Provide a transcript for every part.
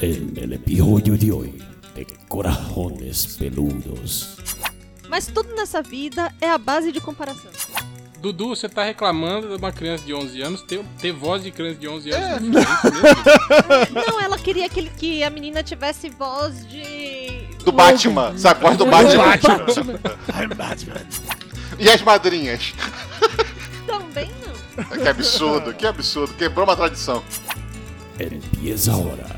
en el episodio de hoy de Corajones Peludos. Mas tudo nessa vida é a base de comparação. Dudu, você tá reclamando de uma criança de 11 anos ter, ter voz de criança de 11 anos. É. Não, ela queria que, que a menina tivesse voz de. Do Batman, sabe? Voz do Batman. Batman. I'm Batman. E as madrinhas? Também não. Que absurdo, que absurdo. Quebrou uma tradição. Empieza ahora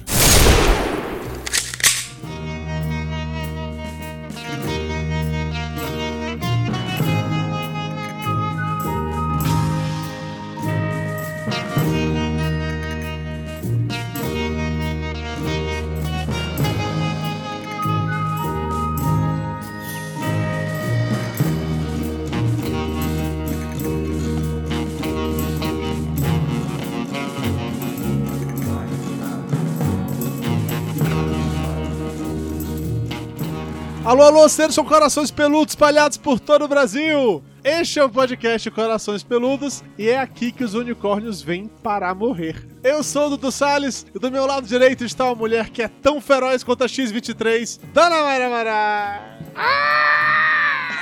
Alô, alô, seres com corações peludos espalhados por todo o Brasil! Este é o podcast Corações Peludos e é aqui que os unicórnios vêm para morrer. Eu sou o Dudu Salles e do meu lado direito está uma mulher que é tão feroz quanto a X-23, Dona Mayra Mará! Ah!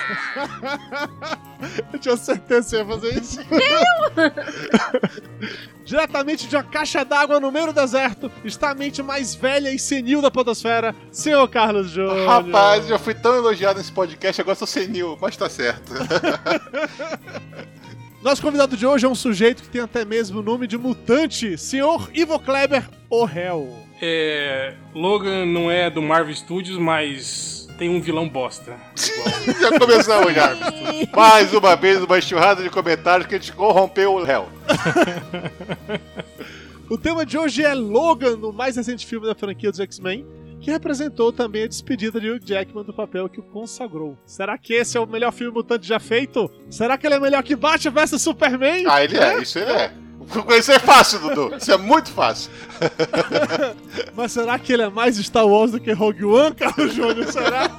Eu tinha certeza que você ia fazer isso. Diretamente de uma caixa d'água no meio do deserto, está a mente mais velha e senil da podosfera, senhor Carlos Júnior. Rapaz, eu fui tão elogiado nesse podcast, agora sou senil, mas tá certo. Nosso convidado de hoje é um sujeito que tem até mesmo o nome de mutante, senhor Ivo Kleber, o réu. É. Logan não é do Marvel Studios, mas tem um vilão bosta. já começamos já. Mais uma vez uma enxurrada de comentários que a gente corrompeu o réu. o tema de hoje é Logan, o mais recente filme da franquia dos X-Men, que representou também a despedida de Hugh Jackman do papel que o consagrou. Será que esse é o melhor filme mutante já feito? Será que ele é melhor que Batman vs Superman? Ah, ele é, é isso ele é. Isso é fácil, Dudu. Isso é muito fácil. Mas será que ele é mais Star Wars do que Rogue One, Carlos Júnior? Será?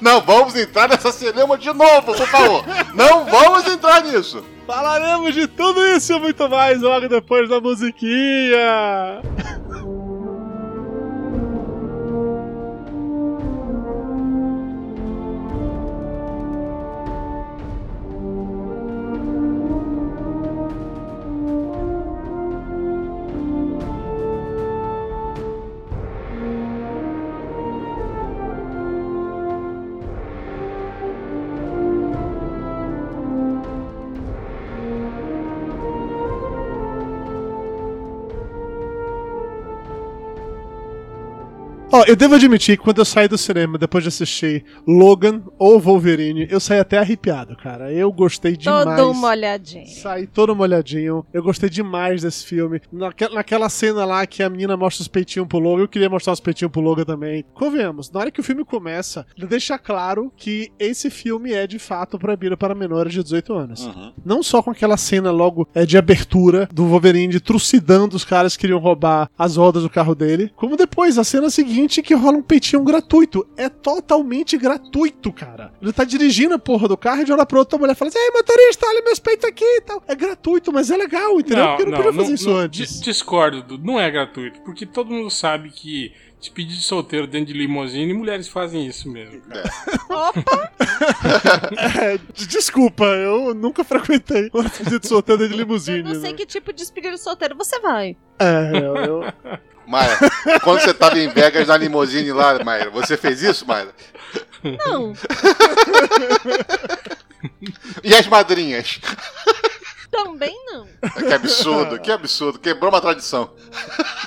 Não vamos entrar nessa cinema de novo, por favor. Não vamos entrar nisso. Falaremos de tudo isso e muito mais logo depois da musiquinha. Ó, eu devo admitir que quando eu saí do cinema depois de assistir Logan ou Wolverine, eu saí até arrepiado, cara. Eu gostei demais. Todo molhadinho. Saí todo molhadinho. Eu gostei demais desse filme. Naquela, naquela cena lá que a menina mostra os peitinhos pro Logan, eu queria mostrar os peitinhos pro Logan também. Convenhamos, na hora que o filme começa, ele deixa claro que esse filme é de fato proibido para menores de 18 anos. Uhum. Não só com aquela cena logo é, de abertura do Wolverine trucidando os caras que queriam roubar as rodas do carro dele, como depois, a cena seguinte que rola um peitinho gratuito. É totalmente gratuito, cara. Ele tá dirigindo a porra do carro e de hora pra outra a mulher fala assim: Ei, motorista, olha meus peitos aqui e tal. É gratuito, mas é legal, entendeu? Não, porque não, não podia fazer não, isso não, antes. Discordo, não é gratuito. Porque todo mundo sabe que pedir de solteiro dentro de limousine, mulheres fazem isso mesmo. Cara. Opa! é, desculpa, eu nunca frequentei uma despedida de solteiro dentro de limousine. Eu não sei né? que tipo de despedida de solteiro você vai. É, eu... eu... Maia, quando você tava em Vegas na limousine lá, Maia, você fez isso, Maia? Não. e as madrinhas? Também não. Que absurdo, que absurdo. Quebrou uma tradição.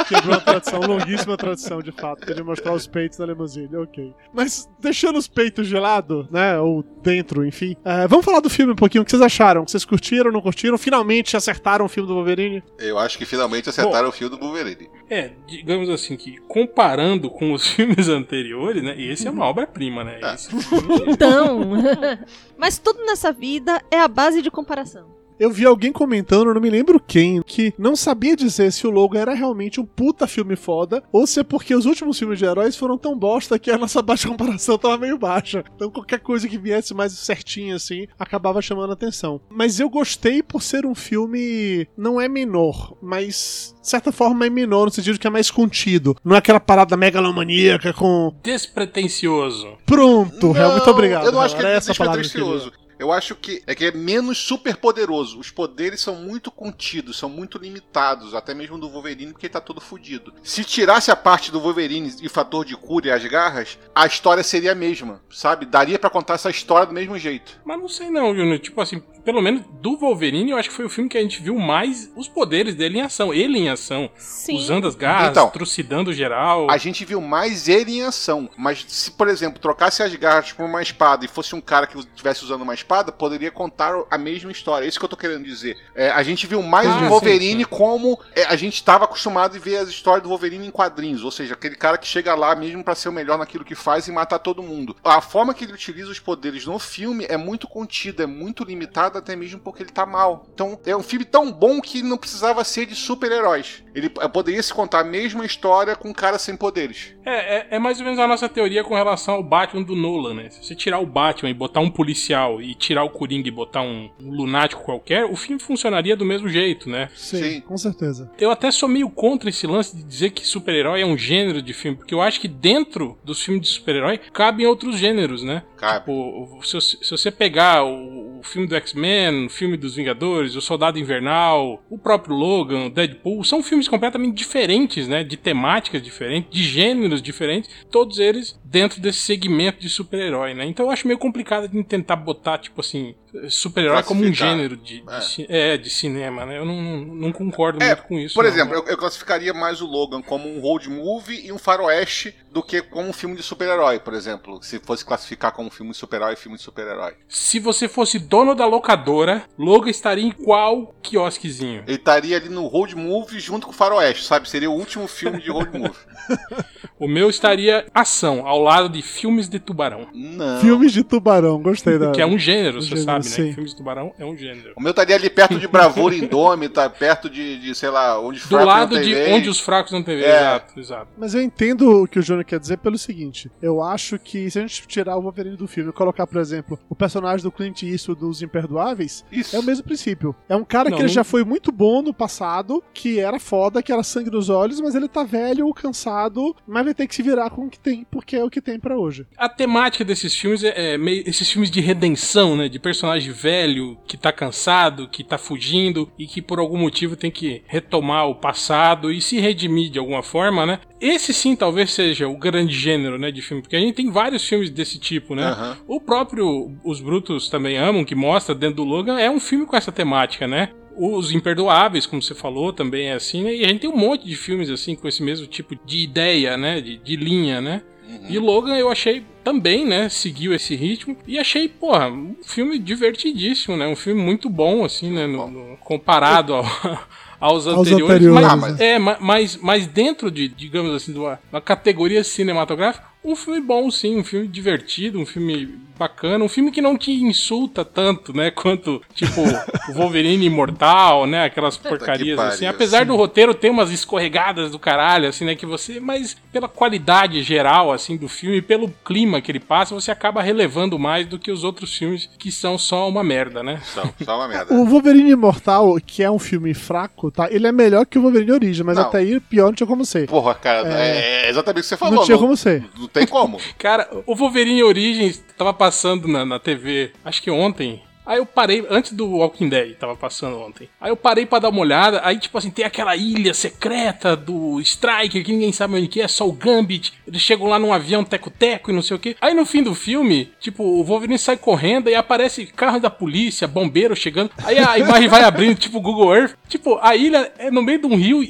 Quebrou uma tradição, longuíssima tradição, de fato, de mostrar os peitos na limusine, ok. Mas deixando os peitos de lado, né, ou dentro, enfim, é, vamos falar do filme um pouquinho. O que vocês acharam? Vocês curtiram, não curtiram? Finalmente acertaram o filme do Wolverine? Eu acho que finalmente acertaram Bom, o filme do Wolverine. É, digamos assim que comparando com os filmes anteriores, né, esse é uma obra-prima, né? É. Esse... então... Mas tudo nessa vida é a base de comparação. Eu vi alguém comentando, não me lembro quem, que não sabia dizer se o Logan era realmente um puta filme foda ou se é porque os últimos filmes de heróis foram tão bosta que a nossa baixa comparação tava meio baixa. Então qualquer coisa que viesse mais certinho assim acabava chamando a atenção. Mas eu gostei por ser um filme não é menor, mas de certa forma é menor no sentido de que é mais contido. Não é aquela parada megalomaníaca com Despretensioso. pronto, Hel, muito obrigado. Eu não acho que é essa palavra que eu acho que é que é menos super poderoso. Os poderes são muito contidos, são muito limitados, até mesmo do Wolverine, porque ele tá todo fudido. Se tirasse a parte do Wolverine e o fator de cura e as garras, a história seria a mesma, sabe? Daria pra contar essa história do mesmo jeito. Mas não sei não, Júnior. Tipo assim, pelo menos do Wolverine, eu acho que foi o filme que a gente viu mais os poderes dele em ação. Ele em ação. Sim. Usando as garras, Então, trucidando geral. A gente viu mais ele em ação, mas se, por exemplo, trocasse as garras por uma espada e fosse um cara que estivesse usando uma espada, poderia contar a mesma história. É isso que eu tô querendo dizer. É, a gente viu mais Ah, o sim, Wolverine sim. como é, a gente estava acostumado a ver as histórias do Wolverine em quadrinhos, ou seja, aquele cara que chega lá mesmo pra ser o melhor naquilo que faz e matar todo mundo. A forma que ele utiliza os poderes no filme é muito contida, é muito limitada, até mesmo porque ele tá mal. Então, é um filme tão bom que não precisava ser de super-heróis. Ele poderia se contar a mesma história com um cara sem poderes. É, é, é mais ou menos a nossa teoria com relação ao Batman do Nolan, né? Se você tirar o Batman e botar um policial e tirar o Coringa e botar um, um lunático qualquer, o filme funcionaria do mesmo jeito, né? Sim, Sim. com certeza. Eu até sou meio contra esse lance de dizer que super-herói é um gênero de filme, porque eu acho que dentro dos filmes de super-herói cabem outros gêneros, né? Cabe. Tipo, se, você- se você pegar o, o filme do X-Men, o filme dos Vingadores, o Soldado Invernal, o próprio Logan, o Deadpool, são filmes completamente diferentes, né? De temáticas diferentes, de gêneros diferentes, todos eles dentro desse segmento de super-herói, né? Então eu acho meio complicado de tentar botar, tipo assim, super-herói como um gênero de, de É. ci- é, de cinema, né? Eu não, não, não concordo É, muito com isso. Por não. exemplo, eu, eu classificaria mais o Logan como um road movie e um faroeste do que como um filme de super-herói, por exemplo. Se fosse classificar como um filme de super-herói e filme de super-herói. Se você fosse dono da locadora, Logan estaria em qual quiosquezinho? Ele estaria ali no road movie junto com o faroeste, sabe? Seria o último filme de road movie. O meu estaria ação, ao lado de filmes de tubarão. Não. Filmes de tubarão, gostei da. Que é um gênero, Um você gênero, sabe, né? sim. Filmes de tubarão é um gênero. O meu estaria ali perto de Bravura Indômita, perto de, de, sei lá, onde os Do fracos lado não de onde os fracos não têm vez. É. Exato, exato. Mas eu entendo o que o Júnior quer dizer pelo seguinte: eu acho que se a gente tirar o Wolverine do filme e colocar, por exemplo, o personagem do Clint Eastwood dos Imperdoáveis, Isso. é o mesmo princípio. É um cara Não, que ele não- já foi muito bom no passado, que era foda, que era sangue nos olhos, mas ele tá velho, cansado, mas vai ter que se virar com o que tem, porque é o que tem pra hoje. A temática desses filmes é, é meio esses filmes de redenção, né? De personagem velho que tá cansado, que tá fugindo e que por algum motivo tem que retomar o passado e se redimir de alguma forma, né? Esse sim talvez seja o grande gênero, né, de filme, porque a gente tem vários filmes desse tipo, né? Aham. O próprio Os Brutos também amam, que mostra dentro do Logan, é um filme com essa temática, né? Os Imperdoáveis, como você falou, também é assim, né? E a gente tem um monte de filmes assim com esse mesmo tipo de ideia, né? De, de linha, né? E Logan eu achei também, né? Seguiu esse ritmo e achei, porra, um filme divertidíssimo, né? Um filme muito bom, assim, né? no- no- comparado ao- aos Aos anteriores. anteriores, mas, Ah, mas- É, ma- mas, mas dentro de, digamos assim, de uma, uma categoria cinematográfica, um filme bom, sim, um filme divertido, um filme bacana, um filme que não te insulta tanto, né? Quanto, tipo, o Wolverine Imortal, né? Aquelas porcarias pariu, assim. Apesar sim. do roteiro ter umas escorregadas do caralho, assim, né? Que você. Mas pela qualidade geral, assim, do filme, pelo clima que ele passa, você acaba relevando mais do que os outros filmes que são só uma merda, né? Só, só uma merda. O Wolverine Imortal, que é um filme fraco, tá? Ele é melhor que o Wolverine Origem, mas Não. até aí pior não tinha como ser. Porra, cara, é, exatamente o que você falou. Não tinha como ser. Não tem como. Cara, o Wolverine Origins tava passando na, na TV, acho que ontem. Aí eu parei, antes do Walking Dead, tava passando ontem. Aí eu parei pra dar uma olhada, aí tipo assim, tem aquela ilha secreta do Striker, que ninguém sabe onde que é, só o Gambit. Eles chegam lá num avião teco-teco e não sei o que. Aí no fim do filme, tipo, o Wolverine sai correndo e aparece carro da polícia, bombeiro chegando. Aí a imagem vai abrindo, tipo Google Earth. Tipo, a ilha é no meio de um rio,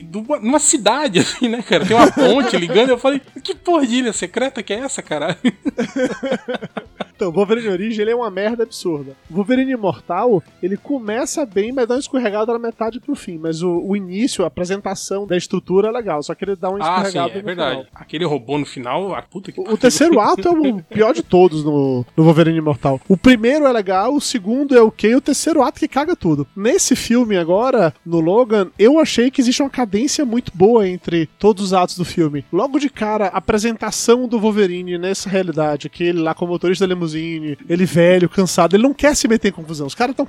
numa cidade, assim, né, cara? Tem uma ponte ligando. Eu falei, que porra de ilha secreta que é essa, caralho? Então, o Wolverine Origem ele é uma merda absurda. O Wolverine Imortal, ele começa bem, mas dá uma escorregada na metade pro fim. Mas o, o início, a apresentação da estrutura é legal, só que ele dá uma Ah, sim, escorregada é verdade. final. Aquele robô no final, a puta que O, o terceiro ato é o pior de todos no, no Wolverine Imortal. O primeiro é legal, o segundo é ok, o terceiro ato que caga tudo. Nesse filme agora, no Logan, eu achei que existe uma cadência muito boa entre todos os atos do filme. Logo de cara, a apresentação do Wolverine nessa realidade, aquele lá com o motorista da limusine, ele velho, cansado, ele não quer se meter em confusão. Os caras estão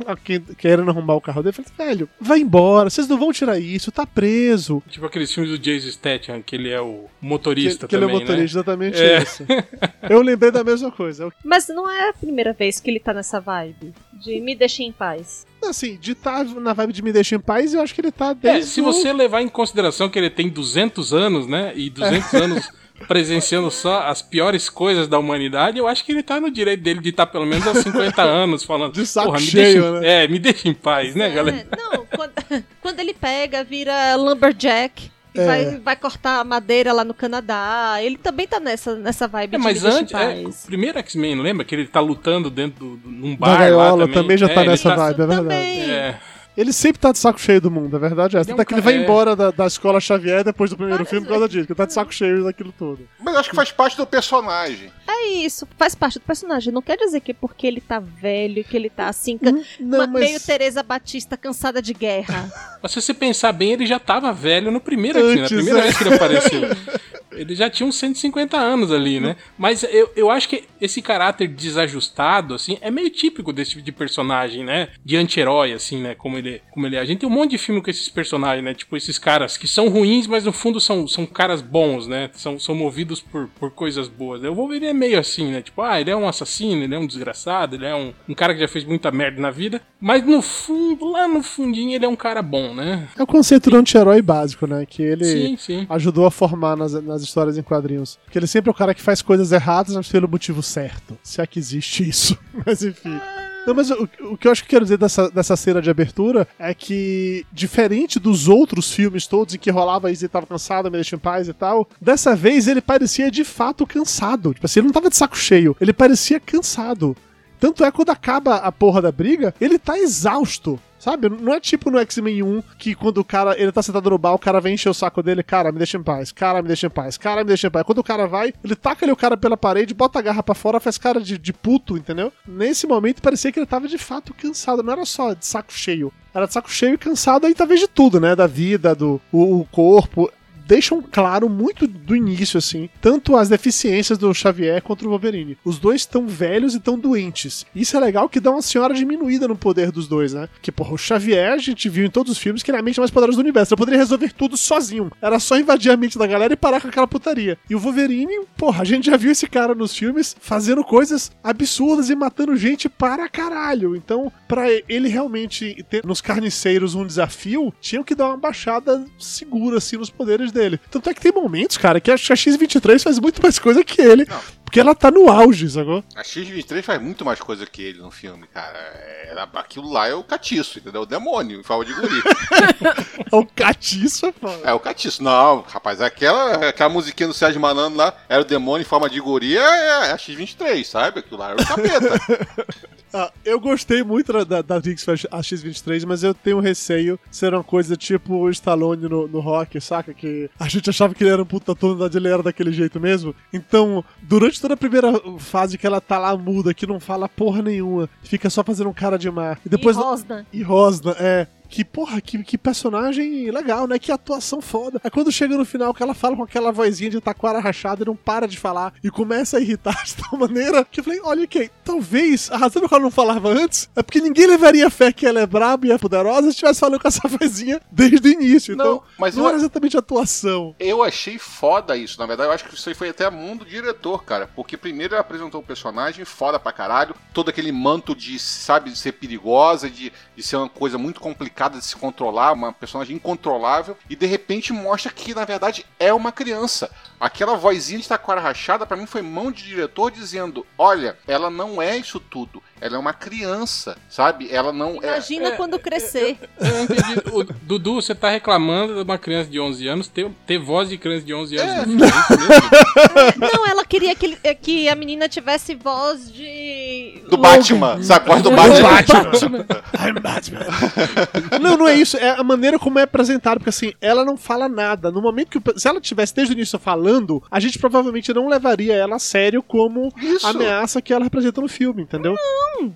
querendo arrumar o carro dele. Falei, velho, vai embora, vocês não vão tirar isso, tá preso. Tipo aqueles filmes do Jason Statham, que ele é o Que, motorista que ele é também, motorista, né? exatamente É. isso. Eu lembrei da mesma coisa. Mas não é a primeira vez que ele tá nessa vibe. De me deixe em paz. Assim, de estar na vibe de me deixa em paz, eu acho que ele tá É, desde se o- você levar em consideração que ele tem 200 anos, né? E 200 anos presenciando só as piores coisas da humanidade, eu acho que ele tá no direito dele de estar pelo menos há 50 anos falando. De saco "Porra, me cheio, deixa em- né?" É, me deixa em paz, né, galera? É, não, quando, quando ele pega, vira lumberjack. e É. Vai, vai cortar madeira lá no Canadá. Ele também tá nessa, nessa vibe É, de mas antes, é, o primeiro X-Men, lembra que ele tá lutando dentro num da bar lá gaiola também? também já É, tá nessa vibe, é verdade. Também. É, Ele sempre tá de saco cheio do mundo, a verdade é essa. Ele é um Até que ele vai é. embora da, da escola Xavier depois do primeiro filme por causa disso, que ele tá de saco cheio daquilo tudo. Mas eu acho que faz parte do personagem. É isso, faz parte do personagem. Não quer dizer que é porque ele tá velho, que ele tá assim, Não, uma- mas- meio Teresa Batista cansada de guerra. Mas se você pensar bem, ele já tava velho no primeiro X-Men, na Antes, primeira é. vez que ele apareceu. Ele já tinha uns 150 anos ali, né? Mas eu, eu acho que esse caráter desajustado, assim, é meio típico desse tipo de personagem, né? De anti-herói, assim, né? Como ele, como ele é. A gente tem um monte de filme com esses personagens, né? Tipo, esses caras que são ruins, mas no fundo são, são caras bons, né? São, são movidos por, por coisas boas. O Wolverine é meio assim, né? Tipo, ah, ele é um assassino, ele é um desgraçado, ele é um, um cara que já fez muita merda na vida. Mas no fundo, lá no fundinho, ele é um cara bom, né? É o conceito do anti-herói básico, né? Que ele Sim, sim. ajudou a formar nas, nas histórias em quadrinhos. Que ele sempre é o cara que faz coisas erradas, mas pelo motivo certo. Se é que existe isso. Mas enfim. Não, mas o, o que eu acho que quero dizer dessa, dessa cena de abertura é que, diferente dos outros filmes todos em que rolava isso e tava cansado, me deixa em paz e tal, dessa vez ele parecia de fato cansado. Tipo assim, ele não tava de saco cheio, ele parecia cansado. Tanto é quando acaba a porra da briga, ele tá exausto. Sabe? Não é tipo no X-Men 1 que quando o cara ele tá sentado no bar, o cara vem encher o saco dele, cara, me deixa em paz, cara, me deixa em paz, cara, me deixa em paz. Quando o cara vai, ele taca ali o cara pela parede, bota a garra pra fora, faz cara de, de puto, entendeu? Nesse momento parecia que ele tava de fato cansado, não era só de saco cheio. Era de saco cheio e cansado aí talvez de tudo, né? Da vida, do o, o corpo deixam claro muito do início, assim, tanto as deficiências do Xavier contra o Wolverine. Os dois estão velhos e estão doentes. Isso é legal que dá uma senhora diminuída no poder dos dois, né? Que, porra, o Xavier, a gente viu em todos os filmes que ele é a mente mais poderosa do universo. Ele poderia resolver tudo sozinho. Era só invadir a mente da galera e parar com aquela putaria. E o Wolverine, porra, a gente já viu esse cara nos filmes fazendo coisas absurdas e matando gente para caralho. Então, pra ele realmente ter nos carniceiros um desafio, tinham que dar uma baixada segura, assim, nos poderes dele. Tanto é que tem momentos, cara, que a X-23 faz muito mais coisa que ele. Não. Porque ela tá no auge, sacou? A X-23 faz muito mais coisa que ele no filme, cara. É, aquilo lá é o catiço, entendeu? O demônio, em forma de guri. É o catiço, é foda. é o catiço. Não, rapaz, aquela, aquela musiquinha do Sérgio Manano lá era o demônio em forma de guri, é, é a X-23, sabe? Aquilo lá era o capeta. Ah, eu gostei muito da, da, da Dix a X-23, mas eu tenho receio de ser uma coisa tipo o Stallone no, no rock, saca? Que a gente achava que ele era um puta ator, na verdade ele era daquele jeito mesmo. Então, durante toda a primeira fase que ela tá lá muda, que não fala porra nenhuma, fica só fazendo um cara de mar. E depois. e Rosna. E Rosna, é. Que, porra, que, que personagem legal, né? Que atuação foda. Aí quando chega no final que ela fala com aquela vozinha de taquara rachada e não para de falar e começa a irritar de tal maneira que eu falei, olha ok, talvez a razão pela qual ela não falava antes é porque ninguém levaria fé que ela é braba e é poderosa se estivesse falando com essa vozinha desde o início. Então, Não, mas não eu- era exatamente atuação. Eu achei foda isso. Na verdade, eu acho que isso aí foi até a mão do diretor, cara. Porque primeiro ele apresentou um personagem foda pra caralho. Todo aquele manto de, sabe, de ser perigosa, de, de ser uma coisa muito complicada de se controlar, uma personagem incontrolável. E de repente mostra que, na verdade, é uma criança. Aquela vozinha de taquara rachada, pra mim, foi mão de diretor dizendo: olha, ela não é isso tudo. Ela é uma criança, sabe? Ela não é. Imagina quando crescer. Eu não entendi. O, Dudu, você tá reclamando de uma criança de 11 anos ter, ter voz de criança de 11 anos no filme. é mesmo? Não, ela queria que, ele- que a menina tivesse voz de Do Logan. Batman, sabe? A voz do Batman. Batman. I'm Batman. Não, não é isso. É a maneira como é apresentado. Porque assim, ela não fala nada. No momento que. Se ela tivesse desde o início falando, a gente provavelmente não levaria ela a sério como Isso. ameaça que ela representa no filme, entendeu?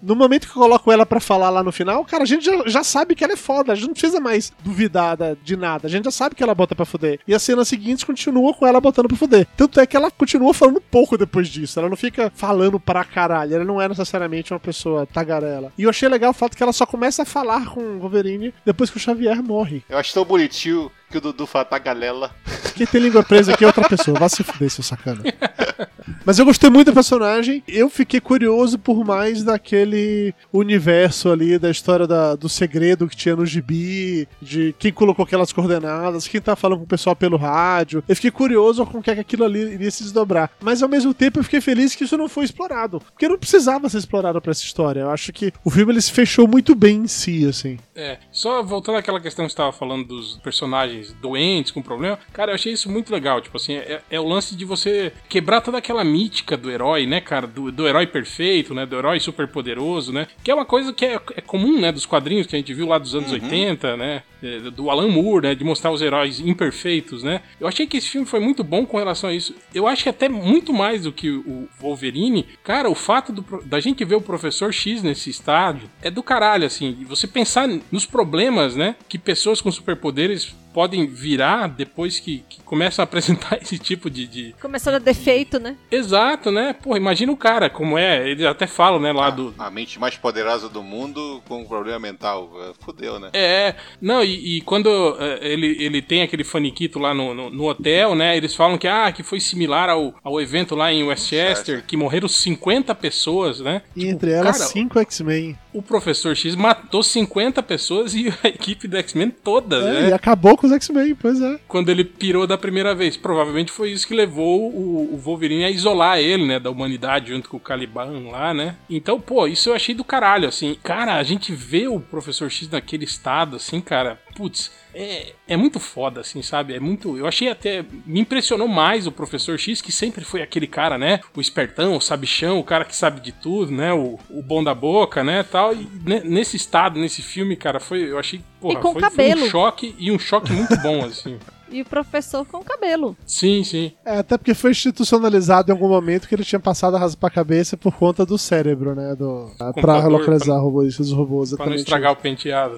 No momento que eu coloco ela pra falar lá no final, cara, a gente já, já sabe que ela é foda. A gente não precisa mais duvidar da- de nada. A gente já sabe que ela bota pra fuder. E as cenas seguintes continuam com ela botando pra fuder. Tanto é que ela continua falando pouco depois disso. Ela não fica falando pra caralho. Ela não é necessariamente uma pessoa tagarela. E eu achei legal o fato que ela só começa a falar com o Wolverine depois que o Xavier morre. Eu acho tão bonitinho que o Dudu fala tá galela. Quem tem língua presa aqui é outra pessoa. Vá se fuder, seu sacana. Mas eu gostei muito do personagem. Eu fiquei curioso por mais daquele universo ali, da história da- do segredo que tinha no gibi, de quem colocou aquelas coordenadas, quem tá falando com o pessoal pelo rádio. Eu fiquei curioso com o que é que aquilo ali iria se desdobrar. Mas ao mesmo tempo eu fiquei feliz que isso não foi explorado. Porque não precisava ser explorado pra essa história. Eu acho que o filme ele se fechou muito bem em si, assim. É, só voltando àquela questão que você estava falando dos personagens doentes com problema, cara, eu achei isso muito legal. Tipo assim, é, é o lance de você quebrar toda aquela mítica do herói, né, cara? Do, do herói perfeito, né? Do herói super poderoso, né? Que é uma coisa que é, é comum, né? Dos quadrinhos que a gente viu lá dos anos 80, né? é, Do Alan Moore, né? De mostrar os heróis imperfeitos, né? Eu achei que esse filme foi muito bom com relação a isso. Eu acho que até muito mais do que o Wolverine, cara, o fato do da gente ver o Professor X nesse estádio é do caralho, assim. Você pensar nos problemas, né? Que pessoas com superpoderes podem virar depois que, que começam a apresentar esse tipo de, de- Começando a defeito, né? Exato, né? Porra, imagina o cara como é. Eles até falam, né, lá do, A mente mais poderosa do mundo com um problema mental. É, Fudeu, né? É, não, e, e quando é, ele, ele tem aquele faniquito lá no, no, no hotel, né? Eles falam que, ah, que foi similar ao, ao evento lá em Westchester, Westchester. que morreram 50 pessoas, né? E Tipo, entre elas, cara, cinco X-Men. O Professor X matou 50 pessoas e a equipe do X-Men toda, É, né? e acabou com os X-Men, pois é. Quando ele pirou da primeira vez. Provavelmente foi isso que levou o, o Wolverine a isolar ele, né? Da humanidade junto com o Caliban lá, né? Então, pô, isso eu achei do caralho, assim. Cara, a gente vê o Professor X naquele estado, assim, cara. Putz, é, é muito foda, assim, sabe? É muito. Eu achei até. Me impressionou mais o Professor X, que sempre foi aquele cara, né? O espertão, o sabichão, o cara que sabe de tudo, né? O, o bom da boca, né? Tal. E ne- nesse estado, nesse filme, cara, foi. Eu achei. Porra, foi, foi um choque e um choque muito bom, assim. E o professor com cabelo. Sim, sim. É, até porque foi institucionalizado em algum momento que ele tinha passado a raspar a cabeça por conta do cérebro, né? Do, pra localizar robôs, os robôs. Pra não estragar o penteado.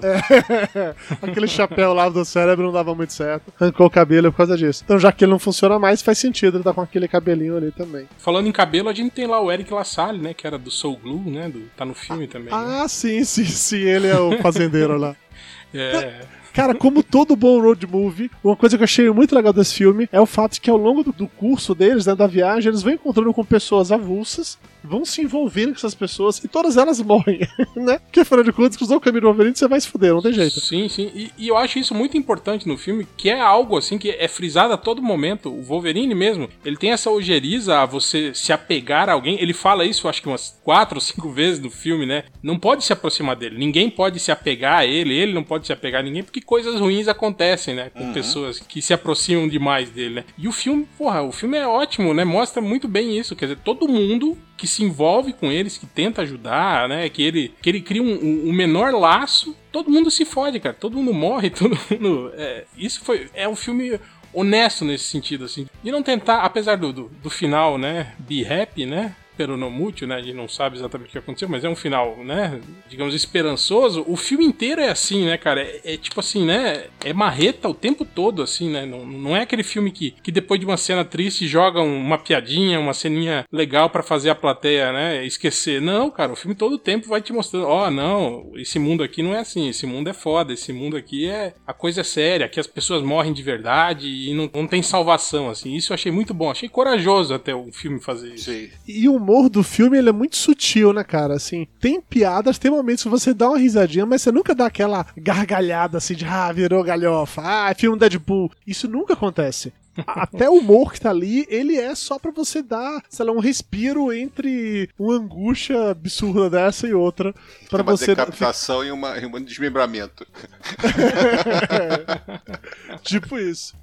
Aquele chapéu lá do cérebro não dava muito certo. Arrancou o cabelo por causa disso. Então, já que ele não funciona mais, faz sentido ele tá com aquele cabelinho ali também. Falando em cabelo, a gente tem lá o Eric LaSalle, né? Que era do Soul Glue, né? Do, tá no filme também. né? Ah, sim, sim, sim. Ele é o fazendeiro lá. É. Cara, como todo bom road movie, uma coisa que eu achei muito legal desse filme é o fato que ao longo do, do curso deles, né, da viagem, eles vão encontrando com pessoas avulsas, vão se envolvendo com essas pessoas e todas elas morrem, né? Porque afinal de contas, cruzou o caminho do Wolverine, você vai se fuder, não tem jeito. Sim, sim. E, e eu acho isso muito importante no filme, que é algo assim que é frisado a todo momento. O Wolverine mesmo, ele tem essa ojeriza a você se apegar a alguém. Ele fala isso, acho que umas quatro ou cinco vezes no filme, né? Não pode se aproximar dele. Ninguém pode se apegar a ele, ele não pode se apegar a ninguém, porque coisas ruins acontecem, né? Com pessoas que se aproximam demais dele, né? E o filme, porra, o filme é ótimo, né? Mostra muito bem isso. Quer dizer, todo mundo que se envolve com eles, que tenta ajudar, né? Que ele, que ele cria um, um- um menor laço, todo mundo se fode, cara. Todo mundo morre, todo mundo. é, isso foi. É um filme honesto nesse sentido, assim. De não tentar, apesar do, do, do final, né? Be happy, né? Pero no mútil, né? A gente não sabe exatamente o que aconteceu, mas é um final, né? Digamos, esperançoso. O filme inteiro é assim, né, cara? É, é tipo assim, né? É marreta o tempo todo, assim, né? Não, não é aquele filme que, que depois de uma cena triste joga um- uma piadinha, uma ceninha legal pra fazer a plateia, né? Esquecer. Não, cara, o filme todo o tempo vai te mostrando: ó, não, esse mundo aqui não é assim, esse mundo é foda, esse mundo aqui é. A coisa é séria, aqui as pessoas morrem de verdade e não, não tem salvação, assim. Isso eu achei muito bom, achei corajoso até o filme fazer isso. Sim. E o humor do filme, ele é muito sutil, né, cara? Assim, tem piadas, tem momentos que você dá uma risadinha, mas você nunca dá aquela gargalhada assim de, ah, virou galhofa, ah, é filme Deadpool. Isso nunca acontece. Até o humor que tá ali, ele é só pra você dar, sei lá, um respiro entre uma angústia absurda dessa e outra. Pra uma você. decapitação e, uma, e um desmembramento. tipo isso.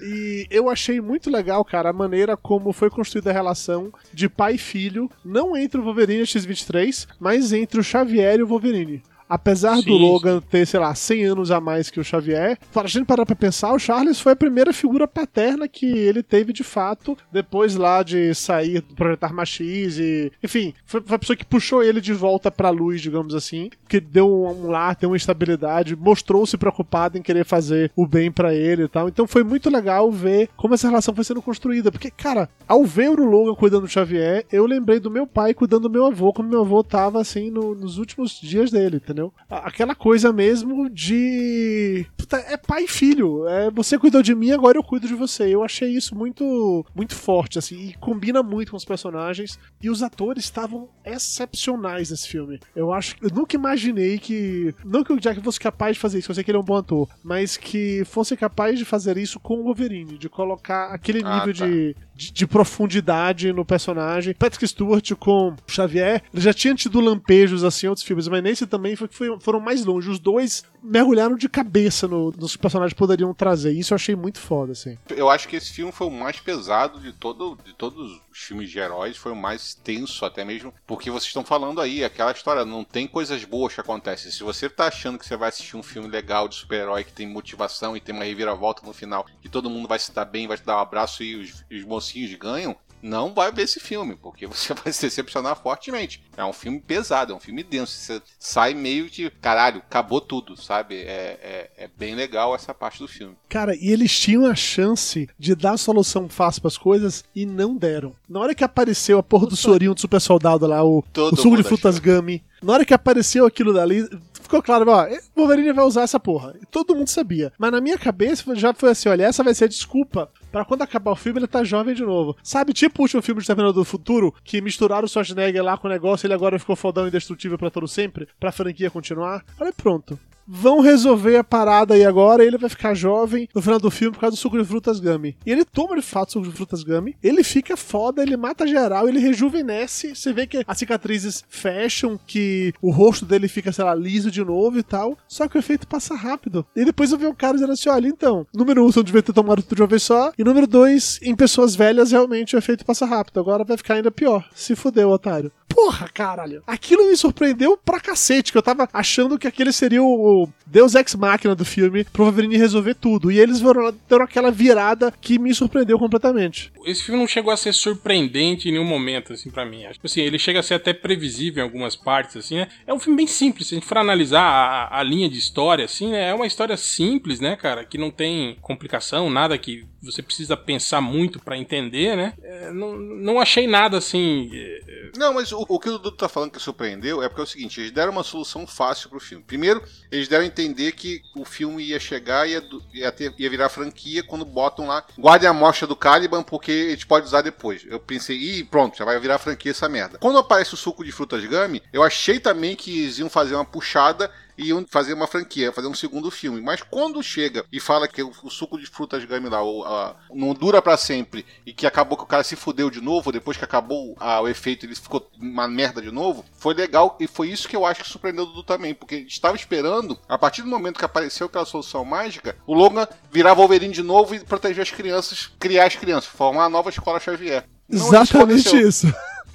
E eu achei muito legal, cara, a maneira como foi construída a relação de pai e filho, não entre o Wolverine e o X-23, mas entre o Xavier e o Wolverine. Apesar Sim, do Logan ter, sei lá, 100 anos a mais que o Xavier, para a gente parar pra pensar, o Charles foi a primeira figura paterna que ele teve de fato, depois lá de sair do Projeto Arma X e. Enfim, foi, foi a pessoa que puxou ele de volta pra luz, digamos assim, que deu um lar, deu uma estabilidade, mostrou-se preocupado em querer fazer o bem pra ele e tal. Então foi muito legal ver como essa relação foi sendo construída. Porque, cara, ao ver o Logan cuidando do Xavier, eu lembrei do meu pai cuidando do meu avô, quando meu avô tava assim no- nos últimos dias dele, entendeu? A- Aquela coisa mesmo de. Puta, é pai e filho. É, você cuidou de mim, agora eu cuido de você. Eu achei isso muito, muito forte, assim, e combina muito com os personagens. E os atores estavam excepcionais nesse filme. Eu acho eu nunca imaginei que. Não que o Jack fosse capaz de fazer isso, eu sei que ele é um bom ator, mas que fosse capaz de fazer isso com o Wolverine, de colocar aquele Ah, nível tá. de, de, de profundidade no personagem. Patrick Stewart com Xavier, ele já tinha tido lampejos assim em outros filmes, mas nesse também foi, foi- foram mais longe. Os dois mergulharam de cabeça no, nos personagens poderiam trazer. Isso eu achei muito foda, assim. Eu acho que esse filme foi o mais pesado de, todo, de todos os filmes de heróis, foi o mais tenso até mesmo, porque vocês estão falando aí, aquela história, não tem coisas boas que acontecem. Se você tá achando que você vai assistir um filme legal de super-herói que tem motivação e tem uma reviravolta no final, que todo mundo vai se dar bem, vai te dar um abraço e os, os mocinhos ganham, não vai ver esse filme, porque você vai se decepcionar fortemente. É um filme pesado, é um filme denso. Você sai meio de caralho, acabou tudo, sabe? É, é, é bem legal essa parte do filme. Cara, e eles tinham a chance de dar solução fácil pras coisas e não deram. Na hora que apareceu a porra do sorinho do super soldado lá, o, Todo o suco de frutas Gummy, na hora que apareceu aquilo dali, ficou claro, ó, o Wolverine vai usar essa porra. E todo mundo sabia. Mas na minha cabeça já foi assim, olha, essa vai ser a desculpa pra quando acabar o filme ele tá jovem de novo. Sabe, tipo o último filme de Terminador do Futuro, que misturaram o Schwarzenegger lá com o negócio ele agora ficou fodão e indestrutível pra todo sempre, pra franquia continuar. Olha, pronto vão resolver a parada aí agora, ele vai ficar jovem no final do filme por causa do suco de frutas Gummy. E ele toma de fato suco de frutas Gummy, ele fica foda, ele mata geral, ele rejuvenesce, você vê que as cicatrizes fecham, que o rosto dele fica, sei lá, liso de novo e tal, só que o efeito passa rápido. E depois eu vi um cara dizendo assim, olha, então, número um, você devia ter tomado tudo de uma vez só, e número dois, em pessoas velhas, realmente o efeito passa rápido, agora vai ficar ainda pior. Se fudeu, otário. Porra, caralho. Aquilo me surpreendeu pra cacete, que eu tava achando que aquele seria o Deus Ex Machina do filme, pro Wolverine resolver tudo. E eles foram, deram aquela virada que me surpreendeu completamente. Esse filme não chegou a ser surpreendente em nenhum momento, assim, pra mim. Acho assim, ele chega a ser até previsível em algumas partes, assim, né? É um filme bem simples. Se a gente for analisar a, a linha de história, assim, né? É uma história simples, né, cara? Que não tem complicação, nada que você precisa pensar muito pra entender, né? É, não, não achei nada, assim... é, Não, mas o, o que o Dudu tá falando que surpreendeu é porque é o seguinte, eles deram uma solução fácil pro filme. Primeiro, eles deram a entender que o filme ia chegar e ia, ia, ia virar franquia quando botam lá, guardem a amostra do Caliban porque a gente pode usar depois. Eu pensei, ih, pronto, já vai virar franquia essa merda. Quando aparece o suco de frutas Gummy, eu achei também que eles iam fazer uma puxada e iam fazer uma franquia, fazer um segundo filme. Mas quando chega e fala que o, o suco de frutas Gummy lá o- a- não dura pra sempre e que acabou que o cara se fudeu de novo, depois que acabou a- o efeito ele ficou uma merda de novo, foi legal e foi isso que eu acho que surpreendeu o Dudu também, porque a gente estava esperando, a partir do momento que apareceu aquela solução mágica, o Logan virar Wolverine de novo e proteger as crianças, criar as crianças, formar a nova escola Xavier. Não, Exatamente isso.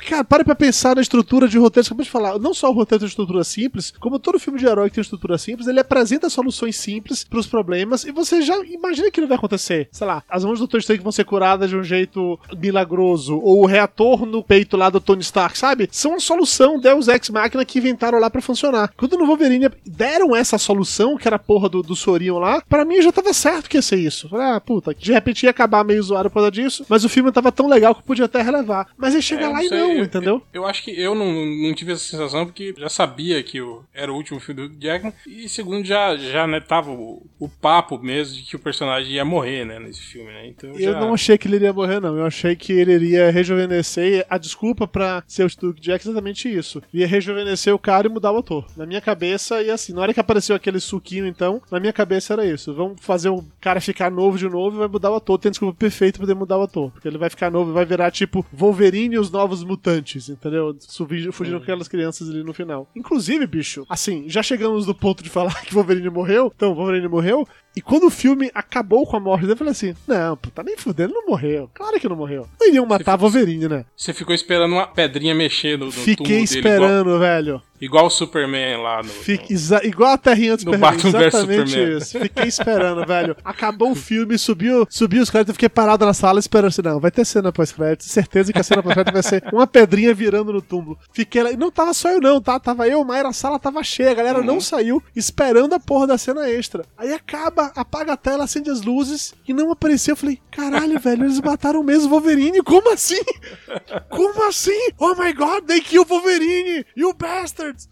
Cara, para pra pensar na estrutura de roteiro, acabou de falar, não só o roteiro tem estrutura simples, como todo filme de herói que tem estrutura simples, ele apresenta soluções simples pros problemas e você já imagina que não vai acontecer. Sei lá, as mãos do Dr. Strange vão ser curadas de um jeito milagroso, ou o reator no peito lá do Tony Stark, sabe? São uma solução Deus Ex Machina que inventaram lá pra funcionar. Quando no Wolverine deram essa solução, que era a porra do, do Sorinho lá, pra mim já tava certo que ia ser isso. Falei, ah, puta, de repente ia acabar meio zoado por causa disso, mas o filme tava tão legal que podia até relevar. Mas aí chega É, lá e sei, eu- entendeu? Eu, eu acho que eu não, não tive essa sensação porque já sabia que o, era o último filme do Jackman e segundo já, já né, tava o, o papo mesmo de que o personagem ia morrer, né, nesse filme, né? Então Eu já... não achei que ele iria morrer, não. Eu achei que ele iria rejuvenescer. A desculpa pra ser o Stu Jack é exatamente isso. Ia rejuvenescer o cara e mudar o ator. Na minha cabeça, e assim, na hora que apareceu aquele suquinho, então, na minha cabeça era isso. Vamos fazer o cara ficar novo de novo e vai mudar o ator. Tem desculpa perfeita pra poder mudar o ator. Porque ele vai ficar novo e vai virar tipo Wolverine e os novos mutantes, entendeu? Fugindo, fugindo com aquelas crianças ali no final. Inclusive, bicho, assim, já chegamos no ponto de falar que Wolverine morreu. Então, Wolverine morreu. E quando o filme acabou com a morte dele, eu falei assim: não, pô, tá nem fudendo, ele não morreu. Claro que não morreu. Não iriam matar Wolverine, né? Você ficou esperando uma pedrinha mexer no, no Fiquei túmulo dele, esperando, velho. Igual, igual o Superman lá no. Fique- exa- igual a terrinha do No Superman. Batman Exatamente Superman. isso. Fiquei esperando, velho. Acabou o filme, subiu, subiu os créditos, eu fiquei parado na sala esperando assim, não, vai ter cena pós-crédito. Certeza que a cena pós-crédito vai ser uma pedrinha virando no túmulo. Fiquei lá, e não tava só eu não, tá? Tava eu, Mayra, a sala tava cheia, a galera Uhum. não saiu esperando a porra da cena extra. Aí acaba, apaga a tela, acende as luzes e não apareceu. Eu falei, caralho, velho, eles mataram mesmo o Wolverine, como assim? Como assim? Oh my god, they killed Wolverine, you bastards!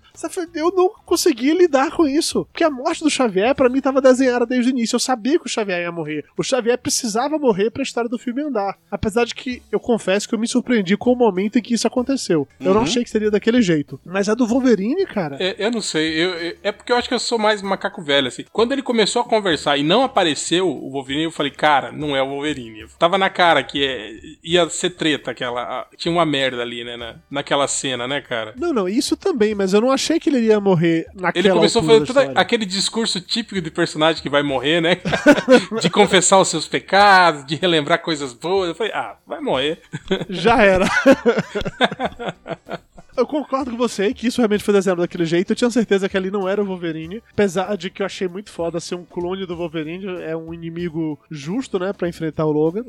Eu não conseguia lidar com isso. Porque a morte do Xavier, pra mim, tava desenhada desde o início. Eu sabia que o Xavier ia morrer. O Xavier precisava morrer pra história do filme andar. Apesar de que eu confesso que eu me surpreendi com o momento em que isso aconteceu. Eu não Uhum. achei que seria daquele jeito. Mas a do Wolverine, cara. É, eu não sei, eu- eu- é porque eu acho que eu sou mais macaco velho, assim. Quando ele começou a conversar e não apareceu o Wolverine, eu falei, cara, não é o Wolverine. Tava na cara que é- ia ser treta aquela. tinha uma merda ali, né, na, naquela cena, né, cara? Não, não, isso também, mas eu não achei que ele iria morrer naquela Ele começou a fazer todo aquele discurso típico de personagem que vai morrer, né? de confessar os seus pecados, de relembrar coisas boas. Eu falei, ah, vai morrer. Já era. Eu concordo com você que isso realmente foi desenhado daquele jeito. Eu tinha certeza que ali não era o Wolverine. Apesar de que eu achei muito foda ser um clone do Wolverine. É um inimigo justo, né? Pra enfrentar o Logan.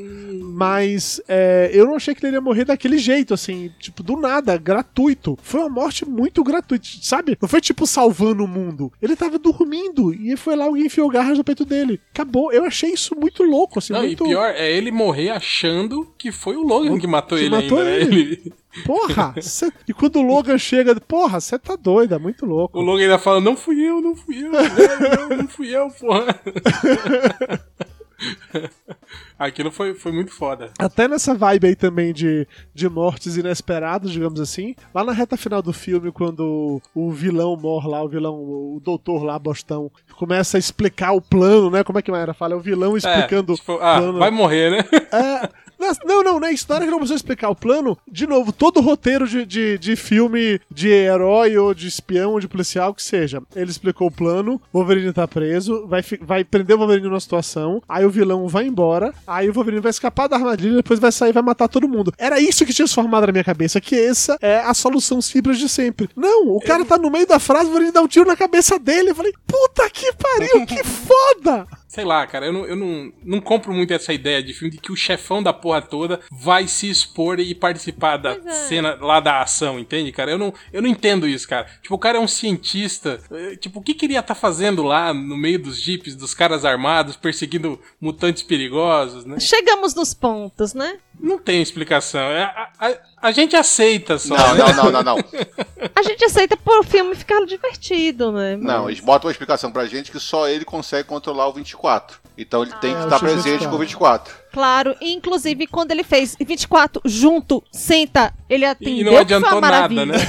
Mas é, eu não achei que ele ia morrer daquele jeito, assim. Tipo, do nada, gratuito. Foi uma morte muito gratuita, sabe? Não foi tipo salvando o mundo. Ele tava dormindo e foi lá alguém enfiou garras no peito dele. Acabou. Eu achei isso muito louco, assim. Não, muito... e pior é ele morrer achando que foi o Logan que matou Que ele matou ainda, né? ele. Porra! cê- E quando o Logan chega, porra, você tá doido, é muito louco. O Logan ainda fala, não fui eu, não fui eu, não, não, não fui eu, porra. Aquilo foi, foi muito foda. Até nessa vibe aí também de, de mortes inesperadas, digamos assim. Lá na reta final do filme, quando o vilão morre lá, o vilão, o doutor lá, Bostão, começa a explicar o plano, né? Como é que Maera fala? É o vilão explicando É, tipo, ah, plano. vai morrer, né? É, não, não, não é isso. Na hora que não começou a explicar o plano, de novo, todo roteiro de, de, de filme de herói ou de espião ou de policial que seja. Ele explicou o plano, o Wolverine tá preso, vai, vai prender o Wolverine numa situação, aí o vilão vai embora, aí o Wolverine vai escapar da armadilha, depois vai sair e vai matar todo mundo. Era isso que tinha se formado na minha cabeça, que essa é a solução simples de sempre. Não, o cara tá no meio da frase, o Wolverine dá um tiro na cabeça dele. Eu falei, puta que pariu, que foda! Sei lá, cara, eu, não, eu não, não compro muito essa ideia de filme de que o chefão da porra toda vai se expor e participar da é. cena lá da ação, entende, cara? Eu não, eu não entendo isso, cara. Tipo, o cara é um cientista. eh, Tipo, o que que ele ia estar fazendo lá no meio dos jipes, dos caras armados, perseguindo mutantes perigosos, né? Chegamos nos pontos, né? Não tem explicação. É, A, a- a gente aceita só. Não, né? não, não, não, não. A gente aceita por filme ficar divertido, né? Não, eles botam uma explicação pra gente que só ele consegue controlar o 24. Então ele tem que Ah, estar o X24. presente com o 24. Claro, e inclusive quando ele fez 24 junto, senta, ele atendeu. E não que foi adiantou uma maravilha. nada, né?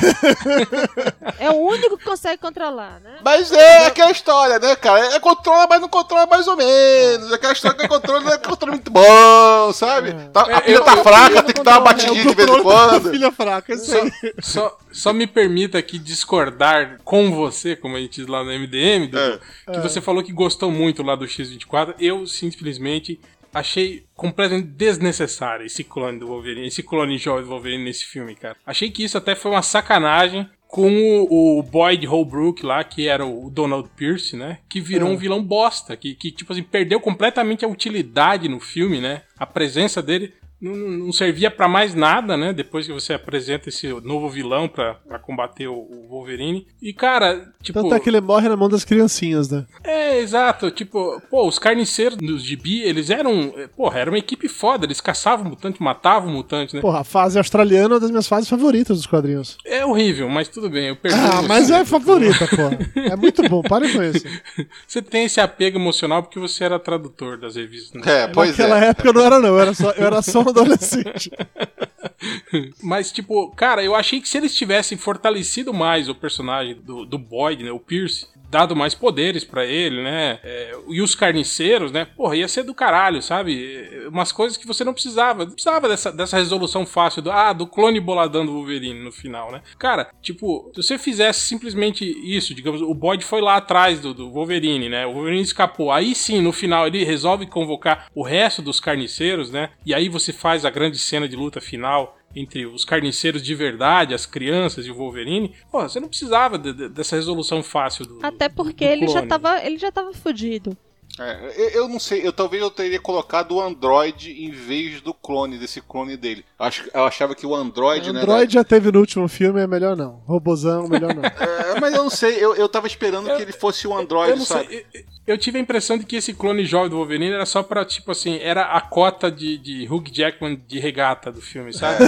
É o único que consegue controlar, né? Mas é aquela história, né, cara? É controla, mas não controla mais ou menos. É aquela história que é controle, não é controle muito bom, sabe? Tá- a É, pilha eu- tá eu- fraca, tem que dar uma É batidinha o de vez em quando. Filha fraca, isso aí. Só, só me permita aqui discordar com você, como a gente diz lá no MDM, Dudu, que você falou que gostou muito lá do X24. Eu, simplesmente, achei completamente desnecessário esse clone do Wolverine, esse clone jovem do Wolverine nesse filme, cara. Achei que isso até foi uma sacanagem com o, o Boyd Holbrook lá, que era o Donald Pierce, né? Que virou um vilão bosta, que, que, tipo assim, perdeu completamente a utilidade no filme, né? A presença dele não, não servia pra mais nada, né? Depois que você apresenta esse novo vilão pra, pra combater o, o Wolverine. E, cara, tipo. Tanto é que ele morre na mão das criancinhas, né? É, exato. Tipo, pô, os carniceiros dos gibi, eles eram. eh, Porra, era uma equipe foda. Eles caçavam mutante, matavam mutante, né? Porra, a fase australiana é uma das minhas fases favoritas dos quadrinhos. É horrível, mas tudo bem. Eu perdoo Ah, você. mas é favorita, porra. É muito bom, pare com isso. Você tem esse apego emocional porque você era tradutor das revistas. Né? É, pois Naquela é. época eu não era, não. Eu era só, eu era só adolescente. Mas, tipo, cara, eu achei que se eles tivessem fortalecido mais o personagem do, do Boyd, né? O Pierce. Dado mais poderes pra ele, né? É, e os carniceiros, né? Porra, ia ser do caralho, sabe? Umas coisas que você não precisava. Não precisava dessa, dessa resolução fácil do, ah, do clone boladão do Wolverine no final, né? Cara, tipo, se você fizesse simplesmente isso, digamos, o Boyd foi lá atrás do, do Wolverine, né? O Wolverine escapou. Aí sim, no final, ele resolve convocar o resto dos carniceiros, né? E aí você faz a grande cena de luta final entre os carniceiros de verdade, as crianças e o Wolverine, pô, você não precisava de, de, dessa resolução fácil do Até porque do ele já tava, ele já tava fudido. É, eu, eu não sei, eu talvez eu teria colocado o Android em vez do clone, desse clone dele. Acho, eu achava que o Android, né? Android já teve no último filme, é melhor não. Robozão, melhor não. É, mas eu não sei, eu, eu tava esperando que ele fosse o Android, eu não sabe? sei, eu, eu tive a impressão de que esse clone jovem do Wolverine era só pra, tipo assim, era a cota de, de Hugh Jackman de regata do filme, sabe?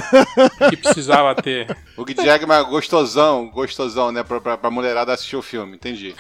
que precisava ter. Hugh Jackman é gostosão, gostosão, né? Pra, pra, pra mulherada assistir o filme, entendi.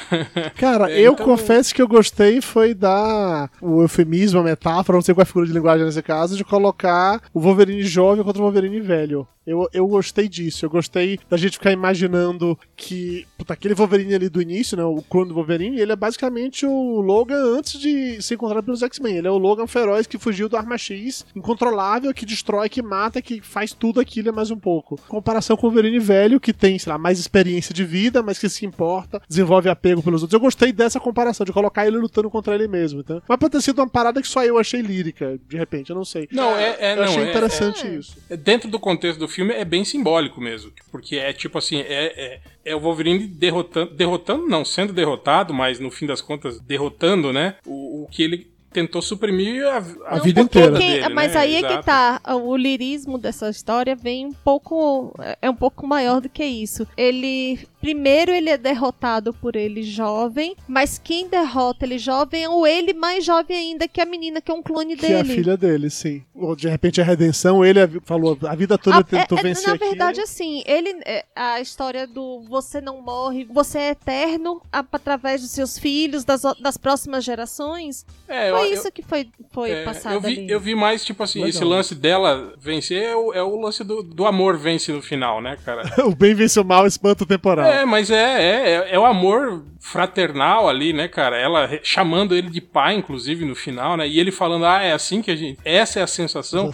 Cara, É, eu então- confesso que eu gostei foi da o eufemismo, a metáfora, não sei qual é a figura de linguagem nesse caso, de colocar o Wolverine jovem contra o Wolverine velho. Eu, eu gostei disso, eu gostei da gente ficar imaginando que puta, aquele Wolverine ali do início, né, o clone do Wolverine, ele é basicamente o Logan antes de ser encontrado pelos X-Men. Ele é o Logan feroz que fugiu do Arma X, incontrolável, que destrói, que mata, que faz tudo aquilo e mais um pouco. Comparação com o Wolverine velho, que tem, sei lá, mais experiência de vida, mas que se importa, desenvolve apego pelos outros. Eu gostei dessa comparação, de colocar ele lutando contra ele mesmo. Então. Mas pode ter sido uma parada que só eu achei lírica, de repente, eu não sei. Não, é, é eu não, achei é- interessante é- isso. é- dentro do contexto do filme é bem simbólico mesmo, porque é tipo assim, é, é, é o Wolverine derrotando, derrotando não, sendo derrotado, mas no fim das contas derrotando, né, o, o que ele tentou suprimir a, A Não, vida inteira. quem- dele, mas né? aí é que Exato. tá. O lirismo dessa história vem um pouco. É um pouco maior do que isso. Ele. Primeiro ele é derrotado por ele jovem, mas quem derrota ele jovem é o ele mais jovem ainda, que é a menina, que é um clone Que é a dele. filha dele, sim. Ou de repente a redenção, ele a- falou, a vida toda Ah, eu tento é- é- vencer na aqui. verdade, assim, ele. é, A história do você não morre, você é eterno a- através dos seus filhos, das, das próximas gerações. É, eu- Foi eu- isso que foi, foi É, passado eu vi, ali. eu vi mais, tipo assim, Legal. esse lance dela vencer é o, é o lance do, do amor vence no final, né, cara? o bem vence o mal, espanta o temporal. É, mas é, é, é, é o amor fraternal ali, né, cara? Ela chamando ele de pai, inclusive, no final, né? E ele falando, ah, é assim que a gente. Essa é a sensação.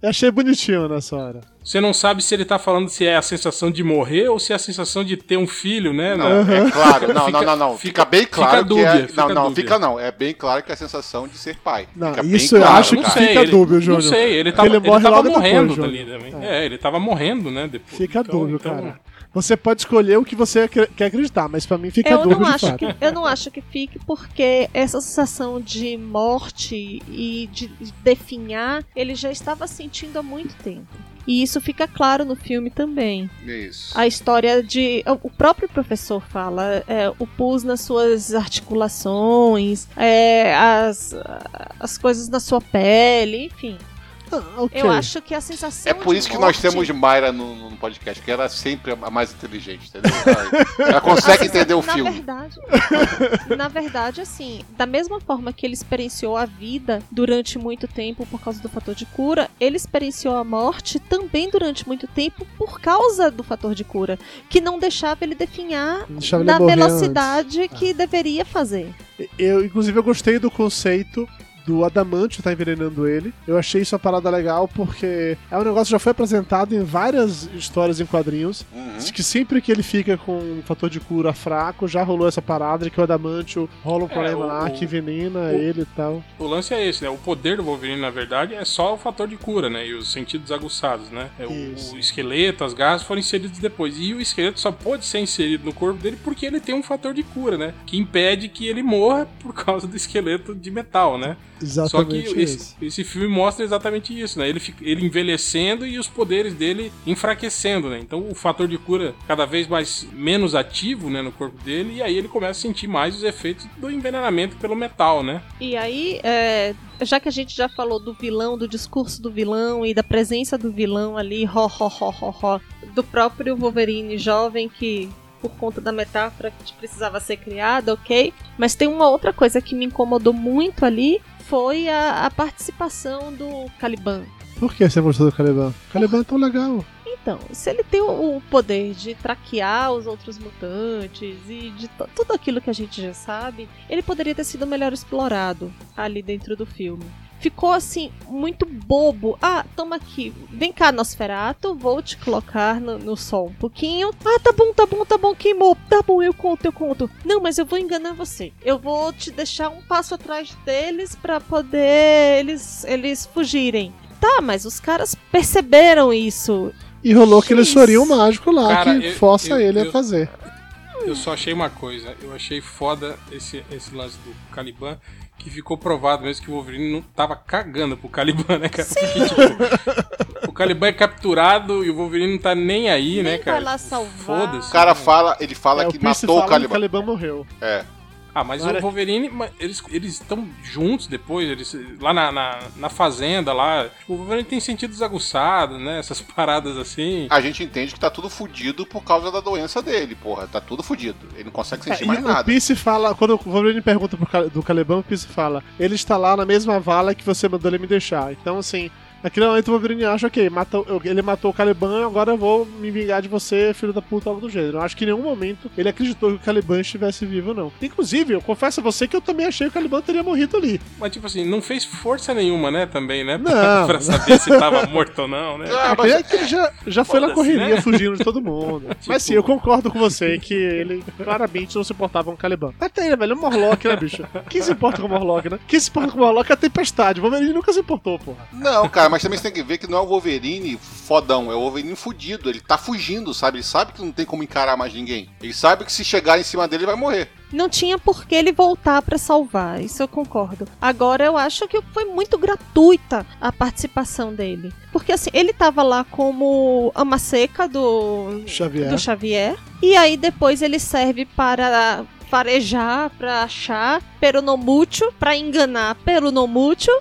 Eu achei bonitinho nessa hora. Você não sabe se ele tá falando se é a sensação de morrer ou se é a sensação de ter um filho, né? Não, Não. é claro, não, Fica- não, não, não. fica- Fica, bem fica claro que dúbia, é. fica não, não, dúbia. fica não. É bem claro que é a sensação de ser pai. Não, fica isso bem eu claro, acho que não cara. sei, fica ele- dúbio, Júnior. Não sei, ele tava, Ele ele tava logo depois, morrendo Júnior. ali também. É. ele tava morrendo, né? Depois. Fica Então- dúbio, então- cara. Você pode escolher o que você quer acreditar, mas pra mim fica Eu dúbio não, acho fato. que, eu não acho que fique, porque essa sensação de morte e de de definhar, ele já estava sentindo há muito tempo. E isso fica claro no filme também. Isso. A história de. O próprio professor fala, é, o pus nas suas articulações, é, as, as coisas na sua pele, enfim. Ah, ok. Eu acho que a sensação. É por de isso que nós morte- temos Mayra no, no podcast, que ela é sempre a mais inteligente, entendeu? Ela consegue entender o na filme. Verdade, na verdade, assim, da mesma forma que ele experienciou a vida durante muito tempo por causa do fator de cura, ele experienciou a morte também durante muito tempo por causa do fator de cura, que não deixava ele definhar Deixava ele na morrer velocidade que deveria fazer. Eu, inclusive, eu gostei do conceito do adamantio tá envenenando ele. Eu achei isso uma parada legal porque é um negócio que já foi apresentado em várias histórias em quadrinhos. Uhum. Que sempre que ele fica com um fator de cura fraco, já rolou essa parada de que o adamantio rola um problema o- lá que envenena o- ele e tal. O lance é esse, né? O poder do Wolverine, na verdade, é só o fator de cura, né? E os sentidos aguçados, né? É o, o esqueleto, as garras foram inseridos depois. E o esqueleto só pode ser inserido no corpo dele porque ele tem um fator de cura, né? Que impede que ele morra por causa do esqueleto de metal, né? Só Exatamente que isso. esse, esse filme mostra exatamente isso, né? Ele, fica- ele envelhecendo e os poderes dele enfraquecendo, né? Então o fator de cura cada vez mais menos ativo, né, no corpo dele, e aí ele começa a sentir mais os efeitos do envenenamento pelo metal, né? E aí, é, já que a gente já falou do vilão, do discurso do vilão e da presença do vilão ali, ho, ho, ho, ho, ho, do próprio Wolverine jovem que por conta da metáfora que precisava ser criada, ok? Mas tem uma outra coisa que me incomodou muito ali, foi a, a participação do Caliban. Por que você gostou do Caliban? O Caliban é tão legal. Então, se ele tem o poder de traquear os outros mutantes e de tudo aquilo que a gente já sabe, ele poderia ter sido melhor explorado ali dentro do filme. Ficou assim, muito bobo. Ah, toma aqui. Vem cá, Nosferato. Vou te colocar no, no sol um pouquinho. Ah, tá bom, tá bom, tá bom, queimou. Tá bom, eu conto, eu conto. Não, mas eu vou enganar você. Eu vou te deixar um passo atrás deles pra poder eles, eles fugirem. Tá, mas os caras perceberam isso. E rolou aquele X. sorinho mágico lá Cara, que eu- força eu- ele eu- a fazer. Eu só achei uma coisa, eu achei foda esse, esse lance do Caliban, que ficou provado mesmo que o Wolverine não tava cagando pro Caliban, né, cara? Porque, tipo, o Caliban é capturado e o Wolverine não tá nem aí, Nem né, vai cara? lá salvar. Foda-se. O cara fala, ele fala É, que o matou o fala que o Caliban. Caliban morreu. É. Ah, mas Agora- o Wolverine, mas eles eles estão juntos depois, eles lá na, na, na fazenda lá. Tipo, o Wolverine tem sentidos aguçados, né? Essas paradas assim. A gente entende que tá tudo fudido por causa da doença dele, porra. Tá tudo fudido. Ele não consegue sentir É, mais e o nada. Pierce fala, quando o Wolverine pergunta pro, do Caliban, o Pierce fala: ele está lá na mesma vala que você mandou ele me deixar. Então, assim, naquele momento o Wolverine acha, ok, matou, eu- ele matou o Caliban, agora eu vou me vingar de você, filho da puta, algo do gênero. Eu acho que em nenhum momento ele acreditou que o Caliban estivesse vivo, não. Inclusive, eu confesso a você que eu também achei que o Caliban teria morrido ali. Mas, tipo assim, não fez força nenhuma, né? Também, né? Não. pra saber se tava morto ou não, né? Ah, mas é que ele já, já foi na Foda-se, correria né? fugindo de todo mundo. Mas sim, eu concordo com você que ele claramente não se importava com o Caliban. Até ele, velho, é um Morlock, né, bicho? Quem se importa com o Morlock, né? Quem se importa com o Morlock é a tempestade. O Wolverine nunca se importou, porra. Não, cara, mas também você tem que ver que não é o Wolverine fodão, é o Wolverine fudido. Ele tá fugindo, sabe? Ele sabe que não tem como encarar mais ninguém. Ele sabe que se chegar em cima dele, ele vai morrer. Não tinha por que ele voltar pra salvar, isso eu concordo. Agora eu acho que foi muito gratuita a participação dele. Porque assim, ele tava lá como ama seca do Xavier. do Xavier. E aí depois ele serve para farejar, para achar Peronomútil, para enganar Peronomútil.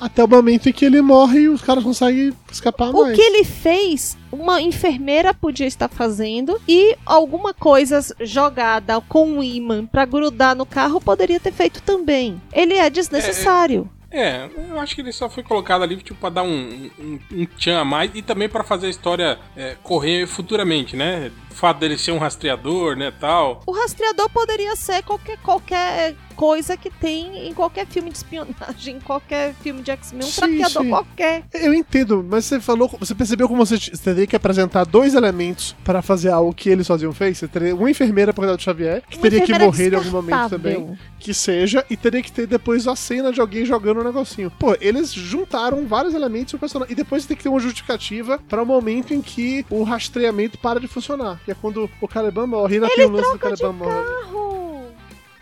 Até o momento em que ele morre e os caras conseguem escapar O mais. que ele fez, uma enfermeira podia estar fazendo e alguma coisa jogada com um imã para grudar no carro poderia ter feito também. Ele é desnecessário. É, eu acho que ele só foi colocado ali tipo, pra dar um, um, um tchan a mais e também pra fazer a história é, correr futuramente, né? O fato dele ser um rastreador, né, tal. O rastreador poderia ser qualquer, qualquer coisa que tem em qualquer filme de espionagem, em qualquer filme de X-Men, um traqueador qualquer. Eu entendo, mas você falou, você percebeu como você teria que apresentar dois elementos para fazer algo que eles sozinhos fez? Você teria uma enfermeira para cuidar do Xavier, que Uma teria que morrer em algum momento também, que seja, e teria que ter depois a cena de alguém jogando um negocinho. Pô, eles juntaram vários elementos do personagem, e depois tem que ter uma justificativa para o momento em que o rastreamento para de funcionar, que é quando o Caliban morre, e ainda tem o lance do Caliban morre. Carro.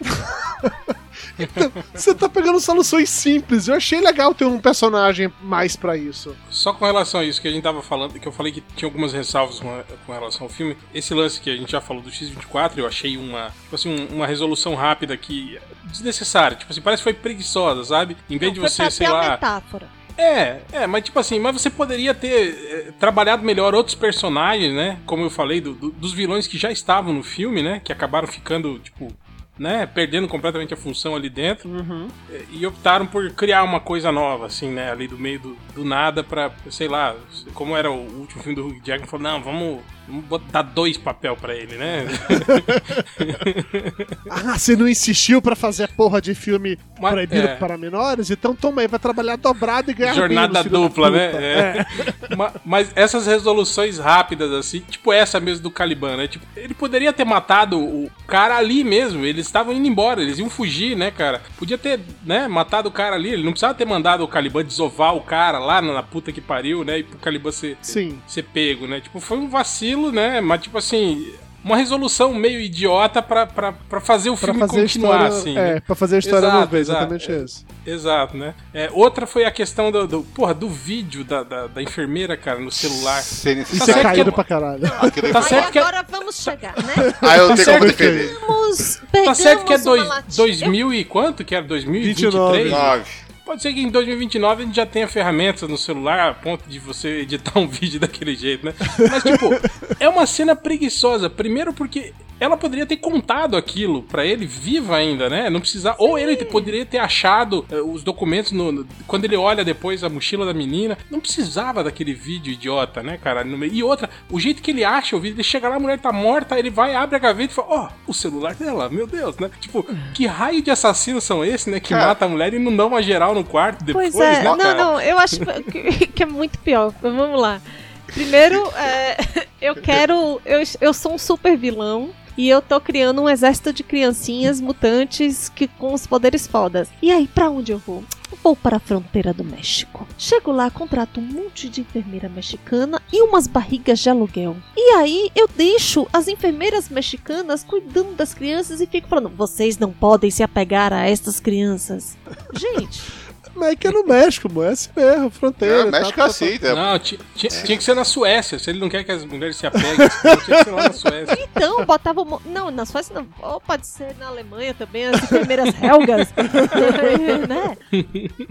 Você tá pegando soluções simples, eu achei legal ter um personagem mais pra isso. Só com relação a isso que a gente tava falando, que eu falei que tinha algumas ressalvas com, com relação ao filme, esse lance que a gente já falou do X-24, eu achei uma, tipo assim, um- uma resolução rápida que desnecessária, tipo assim, parece que foi preguiçosa, sabe? Em vez de Não, foi você, sei lá, metáfora. É, é, mas tipo assim, mas você poderia ter é, trabalhado melhor outros personagens, né? Como eu falei, do- do- dos vilões que já estavam no filme, né? Que acabaram ficando, tipo, né? Perdendo completamente a função ali dentro. é, E optaram por criar uma coisa nova, assim, né? Ali do meio do, do nada pra, sei lá, como era o último filme do Hugh Jackman, falou, não, vamos, vamos botar- dar dois papel pra ele, né? Ah, você não insistiu pra fazer a porra de filme Mas- proibido é. para menores? Então toma aí, vai trabalhar dobrado e ganhar Jornada menos, dupla, né? puta. É. Ma- Mas essas resoluções rápidas, assim, tipo essa mesmo do Caliban, né? Tipo, ele poderia ter matado o cara ali mesmo. Eles estavam indo embora, eles iam fugir, né, cara? Podia ter, né, matado o cara ali. Ele não precisava ter mandado o Caliban desovar o cara lá na puta que pariu, né? E pro Caliban ser, Sim. ser pego, né? Tipo, foi um vacilo, né? Mas, tipo assim. Uma resolução meio idiota pra, pra, pra fazer o Pra filme fazer continuar, história. assim. né? é, pra fazer a história Exato, ver, exato. exatamente isso. Exato, né? É, outra foi a questão do, do, porra, do vídeo da, da, da enfermeira, cara, no celular. Sem Isso Tá é certo caído que- pra caralho. Aquele- Tá Aí certo que é- agora vamos chegar, né? Ah, eu tenho certo como que- defender. Tá certo que é dois, latinha. 2000 e quanto? Que era 2023? 29. Pode ser que em 2029 a gente já tenha ferramentas no celular a ponto de você editar um vídeo daquele jeito, né? Mas, tipo, é uma cena preguiçosa. Primeiro porque ela poderia ter contado aquilo pra ele viva ainda, né? Não precisar. Ou ele poderia ter achado eh, os documentos no, no- quando ele olha depois a mochila da menina. Não precisava daquele vídeo idiota, né, cara? E outra, o jeito que ele acha o vídeo, ele chega lá, a mulher tá morta, ele vai, abre a gaveta e fala: Ó, o celular dela, meu Deus, né? Tipo, que raio de assassinos são esses, né? Que Cara. mata a mulher e não dão uma geral no quarto depois, Pois é, né? não, cara? não, eu acho que, que é muito pior. Vamos lá. Primeiro, é, eu quero. Eu, eu sou um super vilão. E eu tô criando um exército de criancinhas mutantes que com os poderes fodas. E aí, pra onde eu vou? Vou para a fronteira do México. Chego lá, contrato um monte de enfermeira mexicana e umas barrigas de aluguel. E aí eu deixo as enfermeiras mexicanas cuidando das crianças e fico falando: vocês não podem se apegar a estas crianças. Gente. Mas é que é no México, mano. É assim mesmo, fronteira. É, tá, México tá, tá. aceita. Não, ti- tinha que ser na Suécia. Se ele não quer que as mulheres se apeguem, tinha que ser lá na Suécia. Então, botava. mo- Não, na Suécia não. Ou pode ser na Alemanha também, as enfermeiras helgas. né?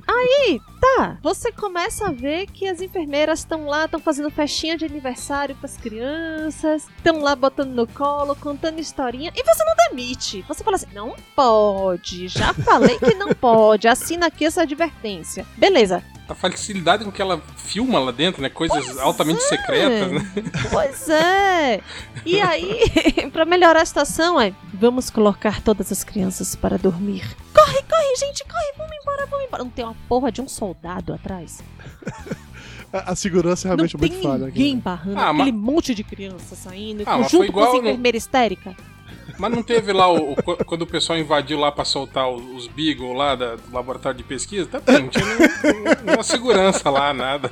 Aí, tá. Você começa a ver que as enfermeiras estão lá, estão fazendo festinha de aniversário pras crianças, estão lá botando no colo, contando historinha, e você não demite. Você fala assim: não pode. Já falei que não pode. Assina aqui essa advertência. Beleza. A facilidade com que ela filma lá dentro, né? Coisas Pois altamente é. secretas, né? Pois é. E aí, pra melhorar a situação, é vamos colocar todas as crianças para dormir. Corre, corre, gente, corre, vamos embora, vamos embora. Não tem uma porra de um soldado atrás. A, a segurança é Não realmente tem muito falha. aqui, ninguém né? barrando Ah, aquele monte de criança saindo, Ah, mas foi junto com igual as no- enfermeiras histéricas. Mas não teve lá o, o- quando o pessoal invadiu lá pra soltar os, os Beagle lá da- do laboratório de pesquisa? Tá bem, não tinha nenhuma segurança lá, nada.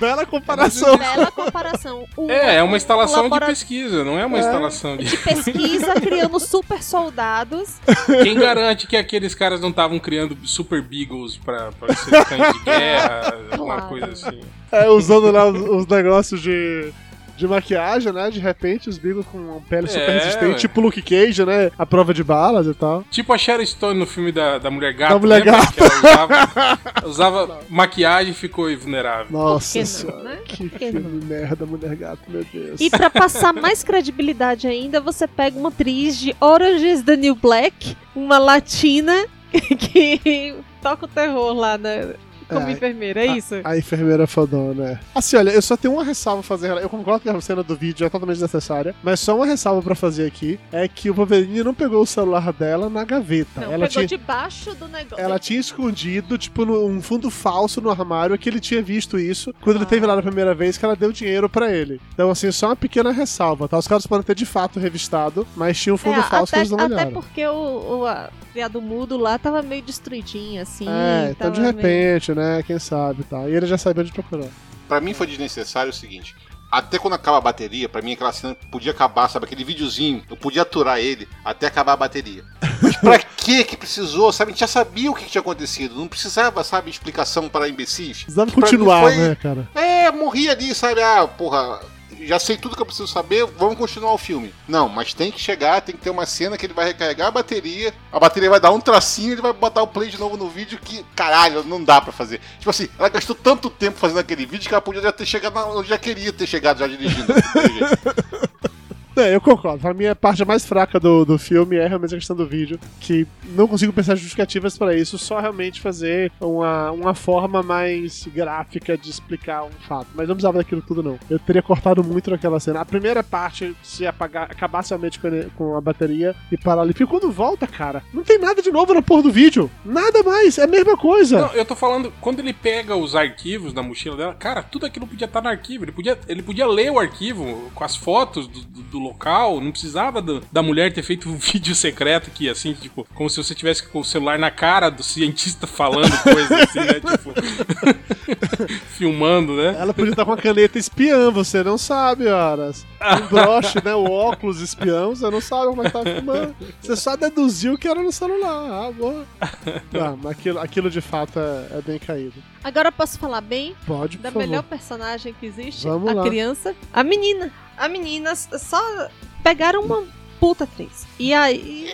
Bela comparação. Bela comparação. O- É, é uma instalação de pesquisa, não é uma instalação de. de pesquisa criando super soldados. Quem garante que aqueles caras não estavam criando super Beagles pra, pra ser cães de guerra, alguma Claro. coisa assim? É, usando lá os, os negócios de, de maquiagem, né? De repente, os Beagles com uma pele super É, resistente, ué. tipo Luke Cage, né? A prova de balas e tal. Tipo a Sharon Stone no filme da, da Mulher Gata. Da Mulher lembra? Gata. Que ela usava, usava maquiagem e ficou invulnerável. Nossa que não, senhora. né? Que que filme merda, Mulher Gato, meu Deus. E pra passar mais credibilidade ainda, você pega uma atriz de Orange is the New Black, uma latina que toca o terror lá na, como É, enfermeira, é isso? A enfermeira fodona, né? Assim, olha, eu só tenho uma ressalva a fazer. Eu concordo que a cena do vídeo é totalmente necessária, mas só uma ressalva pra fazer aqui é que o Wolverine não pegou o celular dela na gaveta. Não, ela pegou tinha. debaixo do negócio. Ela tinha escondido, tipo, num fundo falso no armário, que ele tinha visto isso quando ele teve lá na primeira vez que ela deu dinheiro pra ele. Então, assim, só uma pequena ressalva, tá? Os caras podem ter de fato revistado, mas tinha um fundo É, falso que até, eles não até olharam. porque o, o a, criado mudo lá tava meio destruidinho, assim. É, então de meio- repente, né? Quem sabe tá? E ele já sabia onde procurar. Pra mim foi desnecessário o seguinte. Até quando acaba a bateria, pra mim aquela cena podia acabar, sabe? Aquele videozinho, eu podia aturar ele até acabar a bateria. Mas pra que que precisou, sabe? A gente já sabia o que que tinha acontecido. Não precisava, sabe, explicação para imbecis. Precisava continuar, foi- né, cara? É, morri ali, sabe? Ah, porra, já sei tudo que eu preciso saber, vamos continuar o filme. Não, mas tem que chegar, tem que ter uma cena que ele vai recarregar a bateria, a bateria vai dar um tracinho, ele vai botar o play de novo no vídeo que, caralho, não dá pra fazer. Tipo assim, ela gastou tanto tempo fazendo aquele vídeo que ela podia já ter chegado onde já queria ter chegado já dirigindo. É, eu concordo. Pra mim, a parte mais fraca do, do filme é realmente a questão do vídeo, que não consigo pensar justificativas pra isso, só realmente fazer uma, uma forma mais gráfica de explicar um fato. Mas não precisava daquilo tudo, não. Eu teria cortado muito naquela cena. A primeira parte, se apagar, acabasse realmente com a, bateria e parar ali. Porque quando volta, cara, não tem nada de novo na porra do vídeo. Nada mais, é a mesma coisa. Não, eu tô falando, quando ele pega os arquivos da mochila dela, cara, tudo aquilo podia estar no arquivo. Ele podia, ele podia ler o arquivo com as fotos do, do- do local, não precisava do- da mulher ter feito um vídeo secreto que, assim, tipo, como se você tivesse com o celular na cara do cientista falando coisas assim, né? Tipo, filmando, né? Ela podia estar com a caneta espiã, você não sabe, horas. Um broche, né? O óculos espião, você não sabe como é que tá filmando. Você só deduziu que era no celular. Ah, boa. Mas aquilo, aquilo de fato é, é bem caído. Agora eu posso falar bem Pode, da favor. melhor personagem que existe? Vamos a lá. criança. A menina. A menina só pegaram uma puta atriz. E aí.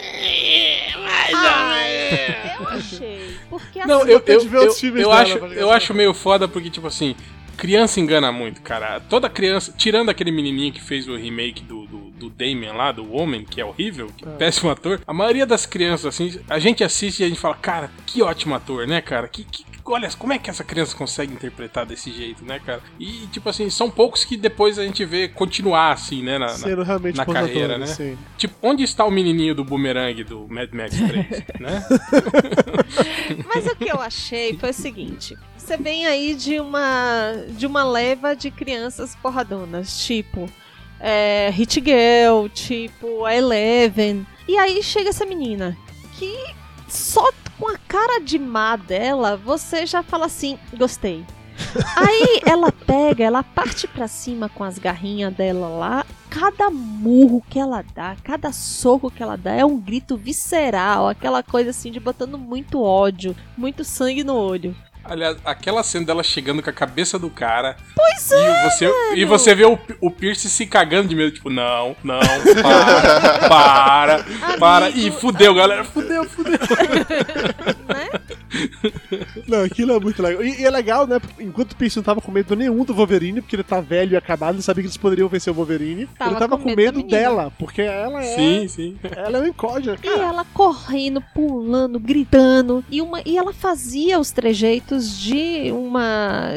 Ai, eu achei. Porque assim, Não, eu, tem eu, outros eu, filmes eu dela acho, eu acho meio foda porque, tipo assim, criança engana muito, cara. Toda criança, tirando aquele menininho que fez o remake do, do, do Damien lá, do Homem, que é horrível, que é péssimo ator. A maioria das crianças, assim, a gente assiste e a gente fala, cara, que ótimo ator, né, cara? Que, que, olha, como é que essa criança consegue interpretar desse jeito, né, cara? E, tipo assim, são poucos que depois a gente vê continuar assim, né, na, Sendo realmente na carreira, né? sim. Tipo, onde está o menininho do boomerang do Mad Max 3, né? Mas o que eu achei foi o seguinte: você vem aí de uma de uma leva de crianças porradonas, tipo é, Hit Girl, tipo a Eleven. E aí chega essa menina que só com a cara de má dela você já fala assim: gostei. Aí ela pega, ela parte pra cima com as garrinhas dela lá. Cada murro que ela dá, cada soco que ela dá é um grito visceral, aquela coisa assim de botando muito ódio, muito sangue no olho. Aliás, aquela cena dela chegando com a cabeça do cara. Pois E é! você, e você vê o, o Pierce se cagando de medo, tipo, não, não, para, para, para. E Amigo, fudeu, galera, fudeu, fudeu. Não, aquilo é muito legal. E, e é legal, né? Enquanto o Pierce não tava com medo nenhum do Wolverine, porque ele tá velho e acabado, ele sabia que eles poderiam vencer o Wolverine. Tava ele tava com com medo dela, porque ela é. Sim, sim. Ela é uma incógnita. E ela correndo, pulando, gritando. E, uma, e ela fazia os trejeitos de uma.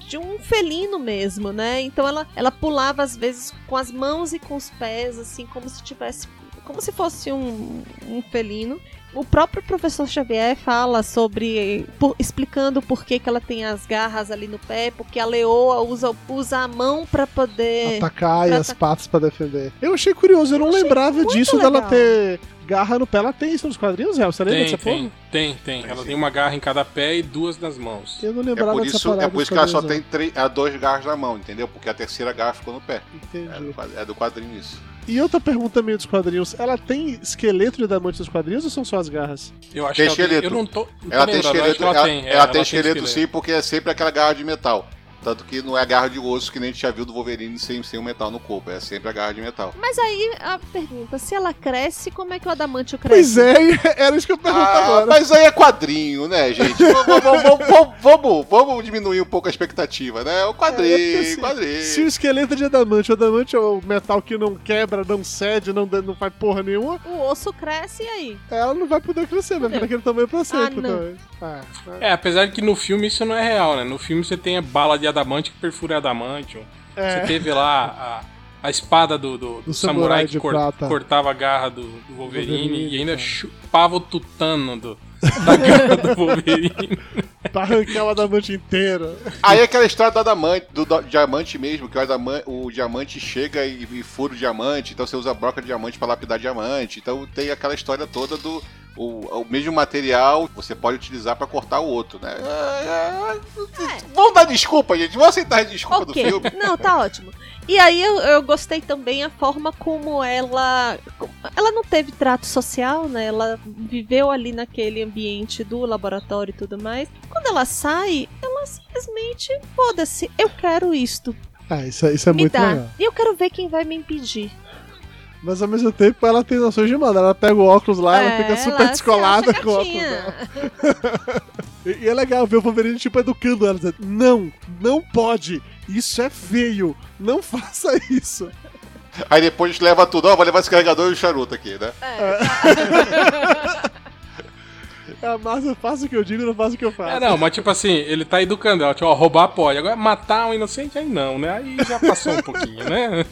de um felino mesmo, né? Então ela, ela pulava às vezes com as mãos e com os pés, assim, como se tivesse. como se fosse um, um felino. O próprio professor Xavier fala sobre. por- explicando por que, que ela tem as garras ali no pé, porque a leoa usa, usa a mão pra poder. Atacar e as patas pra defender. Eu achei curioso, eu não achei lembrava disso dela legal. ter garra no pé. Ela tem isso nos quadrinhos, Real? Você lembra Tem, dessa tem, porra? tem, tem. Ela tem uma garra em cada pé e duas nas mãos. Eu não É lembrava por, dessa isso, é por isso que ela só tem três, é, dois garras na mão, entendeu? Porque a terceira garra ficou no pé. não. É Entendi. do, quad- é do quadrinho isso. E outra pergunta meio dos quadrinhos. Ela tem esqueleto de adamante nos quadrinhos ou são só as garras? Eu acho Tem que ela esqueleto. Eu não tô. Não tô Ela tem esqueleto, tem. é, ela tem tem esqueleto sim, porque é sempre aquela garra de metal. Tanto que não é garra de osso que nem a gente já viu do Wolverine sem, sem o metal no corpo, é sempre a garra de metal. Mas aí a pergunta: se ela cresce, como é que o adamantio cresce? Pois é, era isso que eu pergunto Ah, agora. mas aí é quadrinho, né, gente? vamos, vamos- vamos- vamos- vamos diminuir um pouco a expectativa, né? O É, quadrinho, porque, assim, quadrinho. Se o esqueleto é de adamante, o adamante é o metal que não quebra, não cede, não, não faz porra nenhuma, O osso cresce e aí? ela não vai poder crescer, vai ficar daquele tamanho pra sempre. não. talvez. Ah, né? É, apesar de que no filme isso não é real, né? No filme você tem a bala de adamante que perfura adamante. É. Você teve lá a, a espada do, do- do samurai samurai de que cor- cortava a garra do, do Wolverine, Wolverine, e ainda cara. chupava o tutano do, da garra do Wolverine. Pra arrancar o adamante inteiro. Aí é aquela história do adamante, do, do diamante mesmo, que o, adama- o diamante chega e, e fura o diamante, então você usa a broca de diamante pra lapidar diamante. Então tem aquela história toda do. O, o mesmo material você pode utilizar pra cortar o outro, né? É, é, Vamos dar desculpa, gente. Vamos aceitar a desculpa do Ok. filme. Não, tá ótimo. E aí eu, eu gostei também a forma como ela. Ela não teve trato social, né? Ela viveu ali naquele ambiente do laboratório e tudo mais. Quando ela sai, ela simplesmente, foda-se, eu quero isto. Ah, isso, é- isso é me muito dá. legal. E eu quero ver quem vai me impedir. Mas ao mesmo tempo ela tem noções de manda. Ela pega o óculos lá, ela É, fica super ela descolada com o óculos dela. E, e é legal ver o Wolverine, tipo, educando ela, dizendo, não, não pode, isso é feio, não faça isso. Aí depois leva tudo. Ó, vou levar esse carregador e o charuto aqui, né? É a massa, faça o que eu digo, não faça o que eu faço. É, não, mas tipo assim, ele tá educando ela, tipo, ó, roubar pode. Agora, matar um inocente, aí não, né? Aí já passou um pouquinho, né?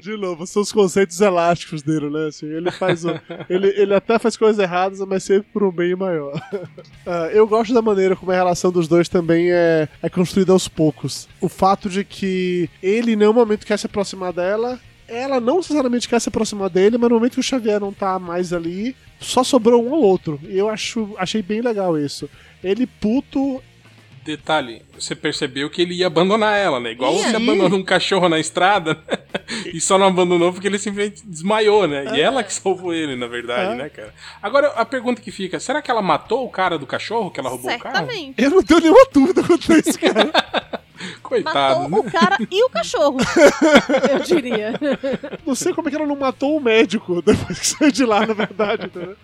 De novo, são os conceitos elásticos dele, né? Assim, ele faz o, ele, ele até faz coisas erradas, mas sempre por um bem maior. Ah, eu gosto da maneira como a relação dos dois também é, é construída aos poucos. O fato de que ele em nenhum momento quer se aproximar dela, ela não necessariamente quer se aproximar dele, mas no momento que o Xavier não tá mais ali, só sobrou um ou outro. E eu acho, achei bem legal isso. Ele puto, Detalhe, você percebeu que ele ia abandonar ela, né? Igual Ia. você abandona um cachorro na estrada né? e só não abandonou porque ele simplesmente desmaiou, né? E ela que salvou ele, na verdade, É. né, cara? Agora, a pergunta que fica, será que ela matou o cara do cachorro que ela roubou o carro? Certamente. eu não tenho nenhuma dúvida quanto a isso, cara. Coitado, Matou né? o cara e o cachorro. eu diria. Não sei como é que ela não matou o médico depois que saiu de lá, na verdade. entendeu?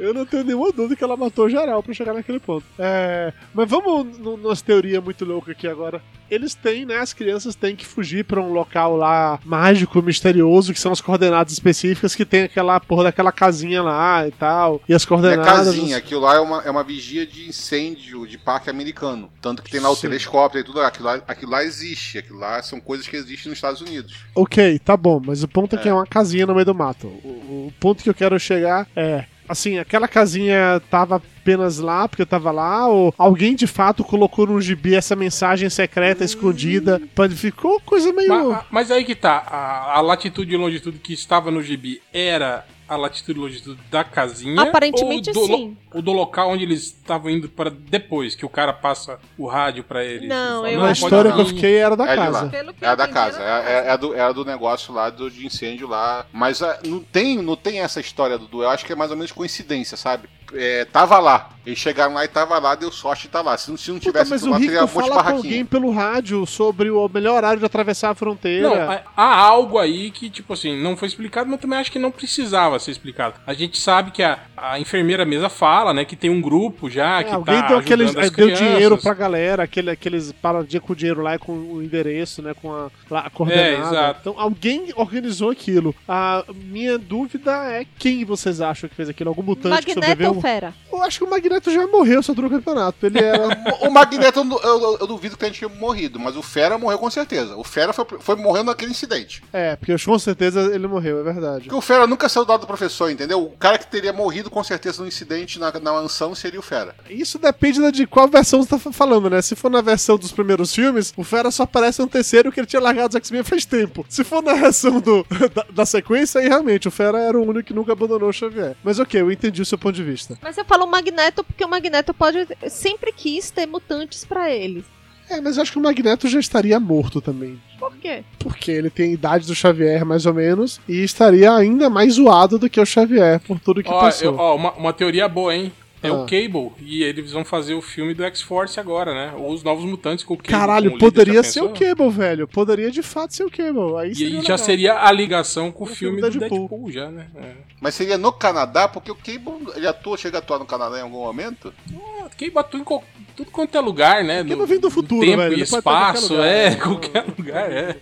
Eu não tenho nenhuma dúvida que ela matou geral pra chegar naquele ponto. É, mas vamos no- numa teoria muito louca aqui agora. Eles têm, né? As crianças têm que fugir pra um local lá mágico, misterioso, que são as coordenadas específicas que tem aquela porra daquela casinha lá e tal. E as Não é coordenadas. casinha, aquilo lá é uma, é uma vigia de incêndio de parque americano. Tanto que tem lá o Sim. telescópio e tudo. Aquilo lá, aquilo lá existe. Aquilo lá são coisas que existem nos Estados Unidos. Ok, tá bom, mas o ponto é que é uma casinha no meio do mato. O, o ponto que eu quero chegar é. Assim, aquela casinha tava apenas lá porque eu tava lá, ou alguém de fato colocou no gibi essa mensagem secreta escondida. Pode- Ficou coisa meio. Ma- Mas, aí que tá, a, a latitude e longitude que estava no gibi era a latitude e longitude da casinha? Aparentemente, ou do, sim. ou do local onde eles estavam indo para depois, que o cara passa o rádio pra eles? Não, Ele eu fala, Na acho pode história que eu fiquei era da É casa. É a eu da casa, é, é- é a do, é a do negócio lá do, de incêndio lá. Mas ah, não, tem, não tem essa história, Dudu. Eu acho que é mais ou menos coincidência, sabe? É, tava lá. Eles chegaram lá e tava lá, deu sorte de tá lá. Se, não- se não Puta, tivesse mas aquilo o lá, teria Rico um monte de barraquinha. alguém pelo rádio sobre o melhor horário de atravessar a fronteira. Não, há- há algo aí que, tipo assim, não foi explicado, mas também acho que não precisava ser explicado. A gente sabe que a, a enfermeira mesa fala, né, que tem um grupo já, É, que alguém tá deu, aqueles, ajudando as deu crianças. dinheiro pra galera, aquele, aqueles paradinha com o dinheiro lá e com o endereço, né? Com a, lá, a coordenada. É, exato. Então alguém organizou aquilo. A minha dúvida é quem vocês acham que fez aquilo? Algum mutante que Magneto sobreviveu? Fera? Eu acho que o Magneto já morreu só durante o campeonato. Ele era. O o Magneto, eu, eu- eu duvido que a gente tenha morrido, mas o Fera morreu com certeza. O Fera foi, foi morrendo naquele incidente. é, porque com certeza ele morreu, é verdade. Porque o Fera nunca saiu do lado do professor, entendeu? O cara que teria morrido com certeza no incidente na, na mansão seria o Fera. Isso depende da- de qual versão você tá fa- falando, né? Se for na versão dos primeiros filmes, o Fera só aparece no terceiro que ele tinha largado os X-Men faz tempo. Se for na versão do, da, da sequência, aí realmente o Fera era o único que nunca abandonou o Xavier. Mas ok, eu entendi o seu ponto de vista. Mas eu falo Magneto porque o Magneto pode sempre quis ter mutantes pra ele. É, mas eu acho que o Magneto já estaria morto também. Por quê? Porque ele tem a idade do Xavier, mais ou menos, e estaria ainda mais zoado do que o Xavier por tudo que Ó, passou. eu- ó, uma, uma teoria boa, hein? É Ah. o Cable, e eles vão fazer o filme do X-Force agora, né? Ou os Novos Mutantes com o Cable. Caralho, poderia ser o? Cable, velho. Poderia de fato ser o Cable. Aí E já legal. seria a ligação com o o filme filme do Deadpool. Deadpool, já, né? É. Mas seria no Canadá, porque o Cable ele atua, chega a atuar no Canadá em algum momento. Ah, Cable atua em qual- tudo quanto é lugar, né? Cable No- vem do futuro, tempo velho, e em qualquer espaço, lugar. é, Não, qualquer lugar, é.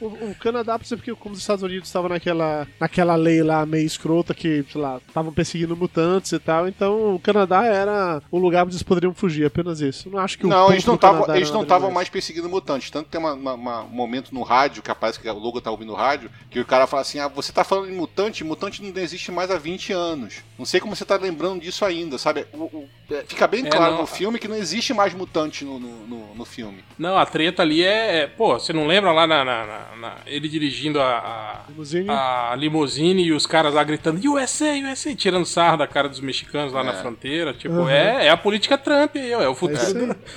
O, o Canadá, por exemplo, porque como os Estados Unidos estavam naquela, naquela lei lá meio escrota que, sei lá, estavam perseguindo mutantes e tal, então o Canadá era o lugar onde eles poderiam fugir, apenas isso. Não acho que o não, eles não estavam eles não estavam mais perseguindo mutantes. Tanto que tem uma- uma- uma- um momento no rádio, que parece que o Logan tá ouvindo no rádio, que o cara fala assim: ah, você tá falando em mutante, mutante não existe mais há 20 anos. Não sei como você tá lembrando disso ainda, sabe? O- o- é, fica bem É, claro não. no filme que não existe mais mutante no, no, no- no filme. Não, a treta ali é. é- pô, você não lembra lá na, na- na- na- ele dirigindo a, Limusine? a, a limusine e os caras lá gritando USA, USA, tirando sarro da cara dos mexicanos lá na É. fronteira. Tipo, Uhum. é, é a política Trump aí, ó, é o futuro aí.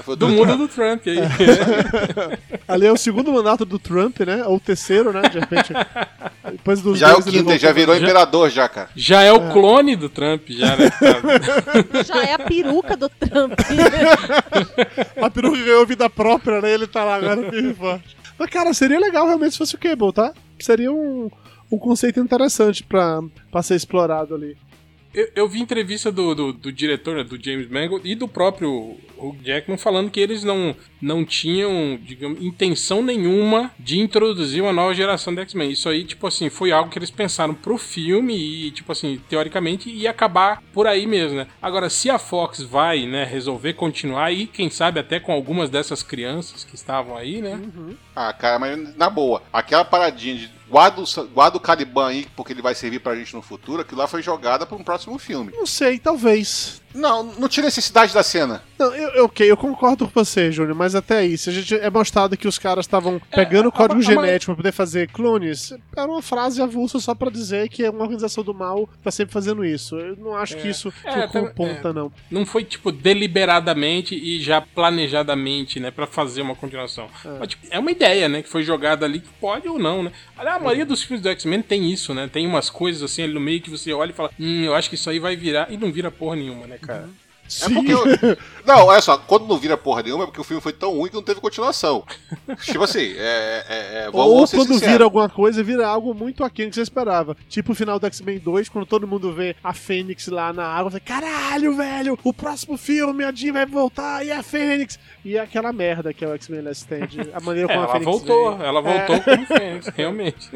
do, do mundo do Trump aí. Ali é o segundo mandato do Trump, né? Ou o terceiro, né? De repente. Depois dos Já é o quinto, já virou imperador, já, cara. Já é o clone do Trump, já, né? Já é a peruca do Trump. A peruca ganhou vida própria, né? Ele tá lá agora firme forte. Mas, cara, seria legal realmente se fosse o Cable, tá? Seria um, um conceito interessante pra, pra ser explorado ali. Eu, eu vi entrevista do, do, do diretor, né, do James Mangold, e do próprio Hugh Jackman falando que eles não, não tinham, digamos, intenção nenhuma de introduzir uma nova geração de X-Men. Isso aí, tipo assim, foi algo que eles pensaram pro filme e, tipo assim, teoricamente ia acabar por aí mesmo, né? Agora, se a Fox vai, né, resolver continuar e, quem sabe, até com algumas dessas crianças que estavam aí, né? Ah, cara, mas na boa, aquela paradinha de guarda o, guarda o Caliban aí, porque ele vai servir pra gente no futuro, aquilo lá foi jogada pra um próximo filme. Não sei, talvez. Não, não tinha necessidade da cena. Não, eu, eu- ok, eu concordo com você, Júnior, mas até aí, se a gente é mostrado que os caras estavam pegando a- o código a- a- genético pra poder fazer clones, era uma frase avulsa só pra dizer que é uma organização do mal tá sempre fazendo isso. Eu não acho que isso É, ficou até- ponta, não. Não foi, tipo, deliberadamente e já planejadamente, né, pra fazer uma continuação. Mas, tipo, é uma ideia, né, que foi jogada ali que pode ou não, né. Aliás, a maioria dos filmes do X-Men tem isso, né, tem umas coisas assim ali no meio que você olha e fala, hum, eu acho que isso aí vai virar, e não vira porra nenhuma, né, cara. É porque eu... Não, olha só, quando não vira porra nenhuma é porque o filme foi tão ruim que não teve continuação. tipo assim, é. é, é vamos Ou ser quando sinceros. vira alguma coisa, vira algo muito aquém que você esperava. Tipo o final do X-Men 2, quando todo mundo vê a Fênix lá na água, você caralho, velho, o próximo filme, a Jean vai voltar e a Fênix. E é aquela merda que é o X-Men Last Stand. A maneira É, como a ela Fênix voltou, veio. ela voltou como Fênix, realmente.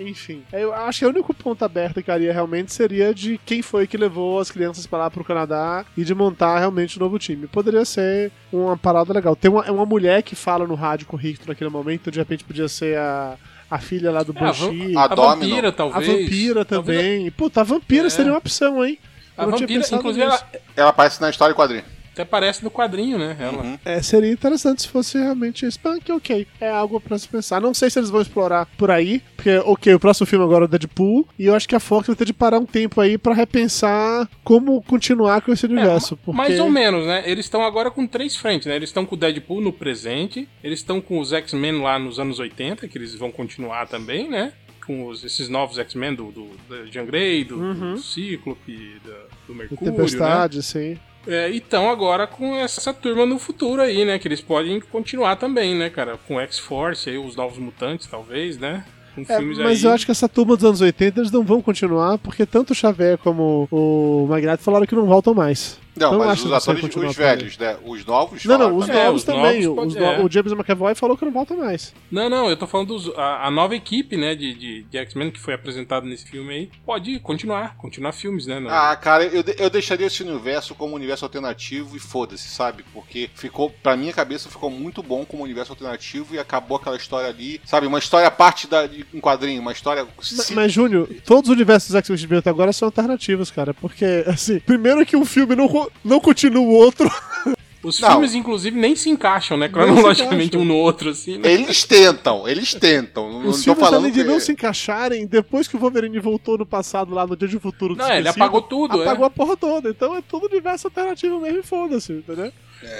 Enfim, eu acho que o único ponto aberto que haria realmente seria de quem foi que levou as crianças pra lá pro Canadá e de montar realmente um novo time. Poderia ser uma parada legal. Tem uma, é uma mulher que fala no rádio com o Richter naquele momento, de repente podia ser a, a filha lá do É, a Banshee. a A Domino. vampira, A talvez. vampira Talvez também. Puta, a vampira É. seria uma opção, hein? A Eu não tinha vampira, inclusive, nisso. ela Ela aparece na história em quadrinho. Até aparece no quadrinho, né? Ela. Uhum. É, seria interessante se fosse realmente isso. Ok, é algo pra se pensar. Não sei se eles vão explorar por aí, porque, ok, o próximo filme agora é o Deadpool, e eu acho que a Fox vai ter de parar um tempo aí pra repensar como continuar com esse universo. É, porque... Mais ou menos, né? Eles estão agora com três frentes, né? Eles estão com o Deadpool no presente, eles estão com os X-Men lá nos anos 80, que eles vão continuar também, né? Com os- esses novos X-Men do, do, da Jean Grey, do, Uhum. do Cíclope, da- do Do Mercúrio, né? Tempestade, sim. É, e estão agora com essa turma no futuro aí, né? Que eles podem continuar também, né, cara? Com X-Force, aí, os Novos Mutantes, talvez, né? É, mas aí. eu acho que essa turma dos anos 80 eles não vão continuar, porque tanto o Xavier como o Magnata falaram que não voltam mais. Não, Então, mas os atores, os velhos, né? Os novos. Não, não, os também. É, novos os também. novos os pode- no- é. O James McAvoy falou que não volta mais. Não, não, eu tô falando dos, a, a nova equipe, né, de, de, de X-Men que foi apresentada nesse filme aí. Pode continuar, continuar filmes, né? no- Ah, cara, eu, eu deixaria esse universo como universo alternativo e foda-se, sabe? Porque ficou, pra minha cabeça, ficou muito bom como universo alternativo e acabou aquela história ali, sabe? Uma história à parte da, de um quadrinho, uma história. Mas, mas, Júnior, todos os universos X-Men até agora são alternativos, cara. Porque, assim, primeiro que um filme não, não continua o outro. Os Não. filmes, inclusive, nem se encaixam, né? Cronologicamente, encaixam. um no outro, assim, né? Eles tentam, eles tentam. Não, não Os tô filmes, falando além de que- não se encaixarem, depois que o Wolverine voltou no passado, lá no Dia de Futuro Não, ele apagou tudo, Apagou é. a porra toda. Então é tudo universo alternativo mesmo e foda-se, entendeu?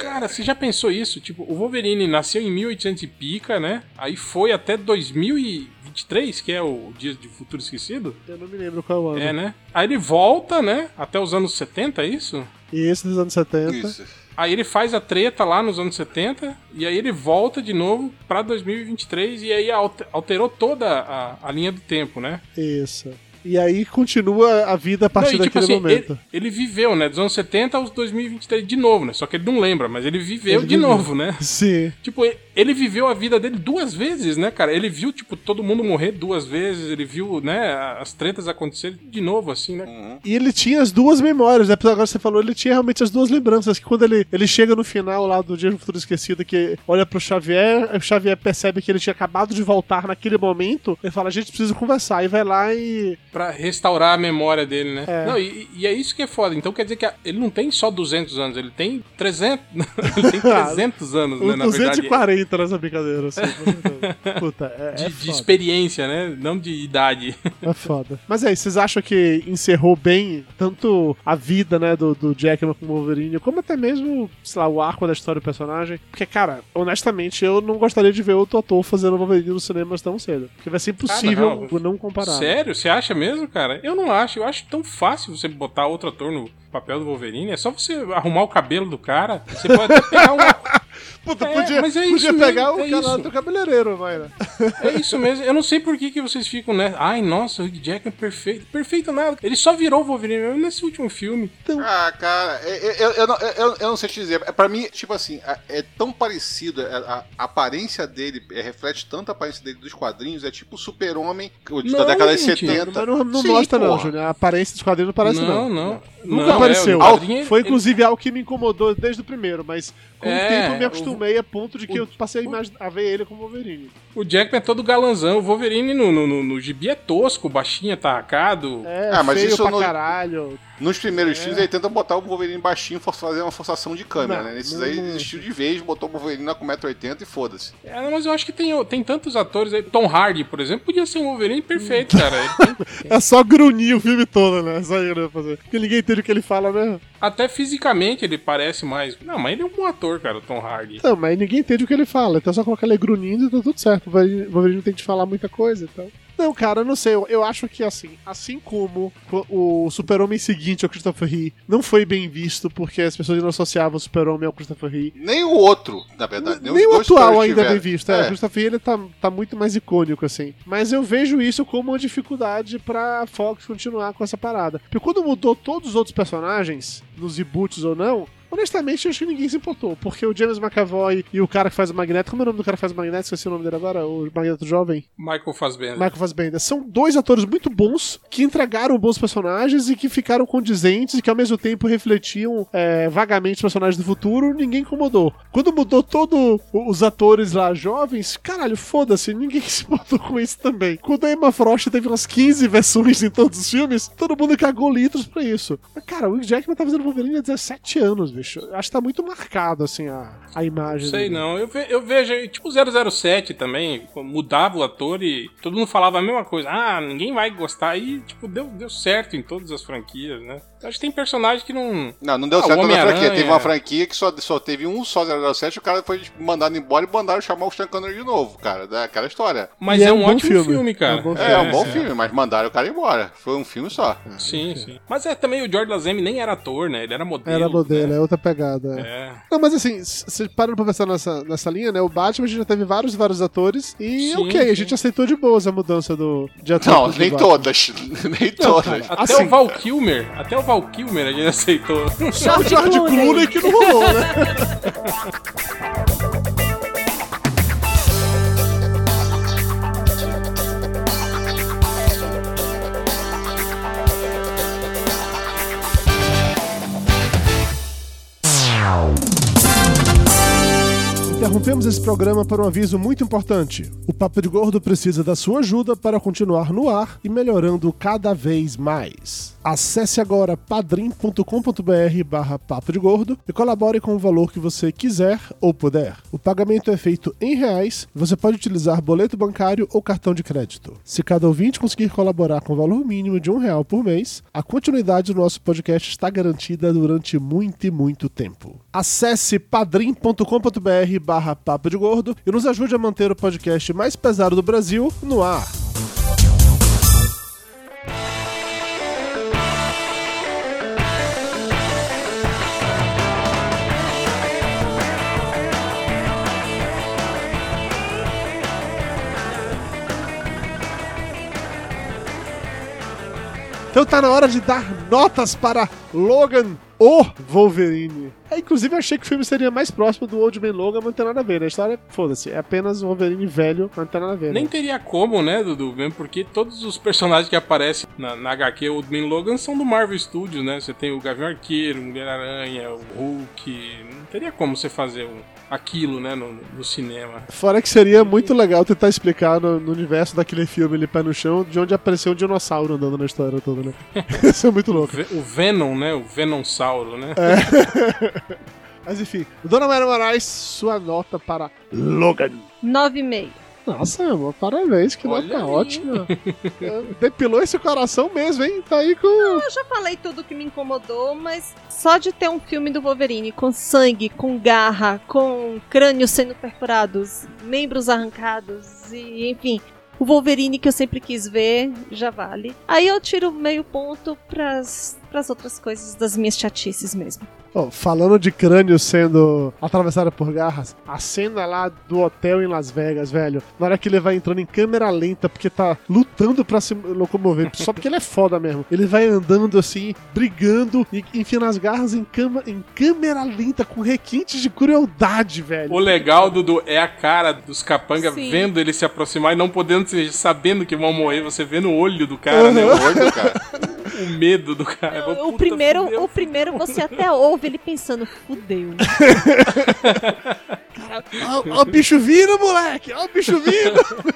Cara, você já pensou isso? Tipo, o Wolverine nasceu em 1800 e pica, né? Aí foi até 2023, que é o Dia de Futuro Esquecido. Eu não me lembro qual é o ano. É, né? Aí ele volta, né? Até os anos 70, é isso? E esse dos anos 70. Isso. Aí ele faz a treta lá nos anos 70, e aí ele volta de novo pra 2023, e aí alter- alterou toda a, a linha do tempo, né? Isso. E aí continua a vida a partir Não, e, tipo daquele assim, momento. Ele, ele viveu, né? Dos anos 70 aos 2023 de novo, né? Só que ele não lembra, mas ele viveu Ele de viveu. novo, né? Sim. Tipo, ele viveu a vida dele duas vezes, né, cara? Ele viu, tipo, todo mundo morrer duas vezes, ele viu, né, as tretas acontecerem de novo, assim, né? Uhum. E ele tinha as duas memórias, né? Agora você falou, ele tinha realmente as duas lembranças. Que quando ele, ele chega no final lá do Dia do Futuro Esquecido, que olha pro Xavier, o Xavier percebe que ele tinha acabado de voltar naquele momento, ele fala: a gente precisa conversar. E vai lá e. Pra restaurar a memória dele, né? É. Não, e, e é isso que é foda. Então quer dizer que a- ele não tem só 200 anos, ele tem 300, ele tem 300 anos, né, na verdade. 240 nessa brincadeira, assim. Puta, é, De, é de experiência, né? Não de idade. É foda. Mas aí, vocês acham que encerrou bem tanto a vida, né, do, do Jackman com o Wolverine, como até mesmo, sei lá, o arco da história do personagem? Porque, cara, honestamente, eu não gostaria de ver outro ator fazendo o Wolverine nos cinemas tão cedo. Porque vai ser impossível Ah, não, comparar. Sério? Você acha mesmo, cara? Eu não acho. Eu acho tão fácil você botar outro ator no papel do Wolverine. É só você arrumar o cabelo do cara. Você pode até pegar um. Puta, É, podia, mas é podia isso pegar mesmo, o é isso. do cabeleireiro, vai, né? É isso mesmo. Eu não sei por que, que vocês ficam, né? Ai, nossa, o Hugh Jackman é perfeito. Perfeito nada. Ele só virou o Wolverine mesmo nesse último filme. Ah, cara, eu, eu, eu, não, eu, eu não sei te dizer. É, Pra mim, tipo assim, é, é tão parecido, é, a, a aparência dele é, reflete tanto a aparência dele dos quadrinhos, é tipo o super-homem de- da Não, década de gente, 70. Mas não, não Sim, mostra, não, porra. Júnior. A aparência dos quadrinhos não parece, não. não, não. Nunca Não, apareceu. é, Foi, ele- inclusive, algo que me incomodou desde o primeiro, mas com o É, tempo eu me acostumei a ponto de que o- eu passei a, a ver ele como Wolverine. O Jackman é todo galanzão. O Wolverine no, no, no, no gibi é tosco, baixinho, atarracado. É, Ah, mas feio isso pra não- caralho. Nos primeiros É. filmes, ele tenta botar o Wolverine baixinho, fazer uma forçação de câmera, Não, né? Nesses não- aí, desistiu de vez, botou o Wolverine na com 1,80m e foda-se. É, mas eu acho que tem, tem tantos atores aí. Tom Hardy, por exemplo, podia ser um Wolverine perfeito, cara. Ele tem- É só grunir o filme todo, né? Só eu ia fazer. Porque ninguém entende o que ele fala mesmo. até fisicamente ele parece mais. Não, mas ele é um bom ator, cara, o Tom Hardy. Não, mas ninguém entende o que ele fala. Então é só colocar ele grunhindo e tá tudo certo. O Wolverine o não tem que te falar muita coisa, então. Não, cara, eu não sei. Eu, eu acho que assim, assim como o o Super-Homem seguinte ao Christopher Reeve não foi bem visto porque as pessoas não associavam o Super-Homem ao Christopher Reeve. Nem o outro, na verdade. Nem, o os dois atual ainda é tiveram. bem visto. É. O Christopher Reeve ele tá, tá muito mais icônico, assim. Mas eu vejo isso como uma dificuldade pra Fox continuar com essa parada. Porque quando mudou todos os outros personagens, nos reboots ou não, Honestamente, eu acho que ninguém se importou, porque o James McAvoy e o cara que faz o Magneto, como é o nome do cara que faz o Magneto? Esqueci o nome dele agora, o Magneto jovem. Michael Fassbender. Michael Fassbender. São dois atores muito bons que entregaram bons personagens e que ficaram condizentes e que ao mesmo tempo refletiam é, vagamente os personagens do futuro. Ninguém incomodou. Quando mudou todos os atores lá jovens, caralho, foda-se, ninguém se importou com isso também. Quando a Emma Frost teve umas 15 versões em todos os filmes, todo mundo cagou litros pra isso. Mas, cara, o Hugh Jackman tá fazendo Wolverine há 17 anos, bicho. Acho que tá muito marcado, assim, a, a imagem. Sei dele. não, eu, ve- eu vejo, tipo 007 também, mudava o ator e todo mundo falava a mesma coisa. Ah, ninguém vai gostar e, tipo, deu, deu certo em todas as franquias, né? Acho que tem personagem que não... Não, não deu Ah, certo na franquia. Teve uma franquia que só, só teve um só 007 o cara foi mandado embora e mandaram chamar o Sean Connery de novo, cara. Daquela história. Mas é, é um, um bom ótimo filme, filme. cara. É um bom É, é um bom filme, mas mandaram o cara embora. Foi um filme só. Sim, sim. Mas é também o George Lazenby nem era ator, né? Ele era modelo. Era modelo, né? Outra pegada. é. Não, mas assim, se parando pra pensar nessa, nessa linha, né? O Batman a gente já teve vários e vários atores. E Sim, ok, a sim. gente aceitou de boas a mudança do, de ator. Não, nem Batman. todas. nem todas. cara. Até Assim- o Val Kilmer, até o Val Kilmer a gente aceitou. Só o George Clooney que não rolou, né? Interrompemos esse programa para um aviso muito importante. O Papo de Gordo precisa da sua ajuda para continuar no ar e melhorando cada vez mais. Acesse agora padrim.com.br barra Papo de Gordo e colabore com o valor que você quiser ou puder. O pagamento é feito em reais e você pode utilizar boleto bancário ou cartão de crédito. Se cada ouvinte conseguir colaborar com o valor mínimo de um real por mês, a continuidade do nosso podcast está garantida durante muito e muito tempo. Acesse padrim.com.br barra Papo de Gordo e nos ajude a manter o podcast mais pesado do Brasil no ar. Então tá na hora de dar notas para Logan, o Wolverine. É, inclusive, eu achei que o filme seria mais próximo do Old Man Logan, mas não tem nada a ver. né? A história, foda-se, é apenas o Wolverine velho, mas não tem nada a ver. Nem né? teria como, né, Dudu? Mesmo porque todos os personagens que aparecem na, na HQ Old Man Logan são do Marvel Studios, né? Você tem o Gavião Arqueiro, o Mulher-Aranha, o Hulk. Não teria como você fazer um- aquilo, né, no, no cinema. Fora que seria muito legal tentar explicar no, no universo daquele filme ali, pé no chão, de onde apareceu um dinossauro andando na história toda, né? Isso é muito louco. Ve- O Venom, né? O Venomsauro, né? Mas enfim, Dona Maria Moraes, sua nota para Logan. 9,5. Nossa, meu parabéns, que Olha nota aí. ótima. É, Depilou esse coração mesmo, hein? Tá aí com. Eu já falei tudo que me incomodou, mas só de ter um filme do Wolverine com sangue, com garra, com crânios sendo perfurados, membros arrancados e enfim. O Wolverine que eu sempre quis ver já vale. Aí eu tiro meio ponto pras, pras outras coisas das minhas chatices mesmo. Ó, falando de crânio sendo atravessado por garras, a cena lá do hotel em Las Vegas, velho, na hora que ele vai entrando em câmera lenta, porque tá lutando pra se locomover, só porque ele é foda mesmo. Ele vai andando assim, brigando e enfiando as garras em, cama, em câmera lenta, com requintes de crueldade, velho. O legal, Dudu, é a cara dos capangas Sim. vendo ele se aproximar e não podendo, sabendo que vão morrer. Você vê no olho do cara, né? O, Doido, cara. o medo do cara. O Puta, primeiro, fudeu. o primeiro você até ouve ele pensando, fudeu. Ó, ó o bicho vindo, moleque! Ó o bicho vindo!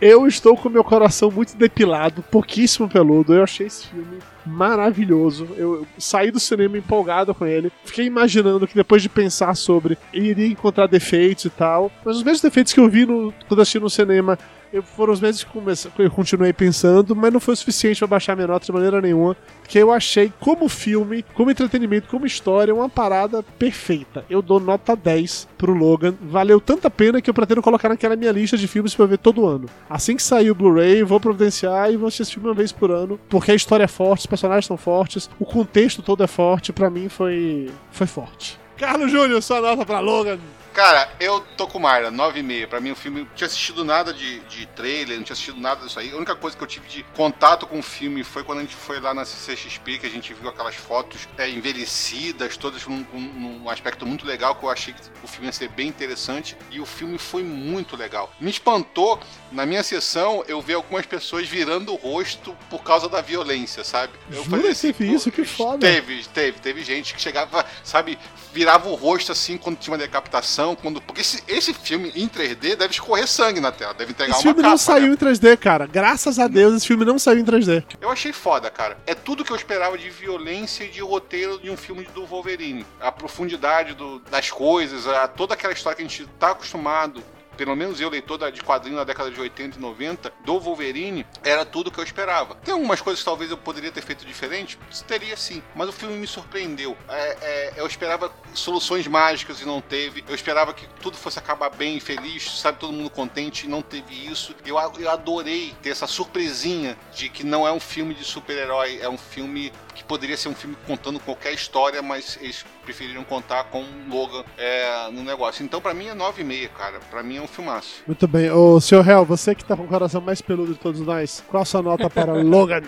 eu estou com meu coração muito depilado, pouquíssimo peludo. Eu achei esse filme maravilhoso. Eu, saí do cinema empolgado com ele. Fiquei imaginando que depois de pensar sobre, iria encontrar defeitos e tal. Mas os mesmos defeitos que eu vi no, quando assisti no cinema eu, foram os meses que, que eu continuei pensando, mas não foi o suficiente pra baixar minha nota de maneira nenhuma. Porque eu achei, como filme, como entretenimento, como história, uma parada perfeita. Eu dou nota 10 pro Logan. Valeu tanta pena que eu pretendo colocar naquela minha lista de filmes pra ver todo ano. Assim que sair o Blu-ray, vou providenciar e vou assistir esse filme uma vez por ano. Porque a história é forte, os personagens são fortes, o contexto todo é forte. Pra mim foi, foi forte. Carlos Júnior, sua nota pra Logan. Cara, eu tô com Mayra, 9,5. Pra mim o filme, não tinha assistido nada de, de trailer, não tinha assistido nada disso aí. A única coisa que eu tive de contato com o filme foi quando a gente foi lá na CCXP, que a gente viu aquelas fotos é, envelhecidas, todas num, num aspecto muito legal, que eu achei que o filme ia ser bem interessante. E o filme foi muito legal. Me espantou, na minha sessão, eu ver algumas pessoas virando o rosto por causa da violência, sabe? Eu Jura que teve pô, isso? Que foda. Teve, teve. Teve gente que chegava, sabe, virava o rosto assim quando tinha uma decapitação. Quando, porque esse, esse filme em 3D deve escorrer sangue na tela, deve entregar Esse uma filme capa. não saiu né? em 3D, cara. Graças a Deus, esse filme não saiu em 3D. Eu achei foda, cara. É tudo que eu esperava de violência e de roteiro de um filme do Wolverine. A profundidade do- das coisas, a, toda aquela história que a gente tá acostumado. Pelo menos eu, leitor de quadrinho na década de 80 e 90, do Wolverine, era tudo que eu esperava. Tem algumas coisas que talvez eu poderia ter feito diferente? Teria sim. Mas o filme me surpreendeu. É, é, eu esperava soluções mágicas e não teve. Eu esperava que tudo fosse acabar bem, feliz, sabe, todo mundo contente e não teve isso. Eu, eu adorei ter essa surpresinha de que não é um filme de super-herói, é um filme que poderia ser um filme contando qualquer história, mas eles preferiram contar com o Logan é, no negócio. Então, pra mim, é 9,5, cara. Pra mim, é um filmaço. Muito bem. Ô, Sr. Hell, você que tá com o coração mais peludo de todos nós, qual a sua nota para Logan?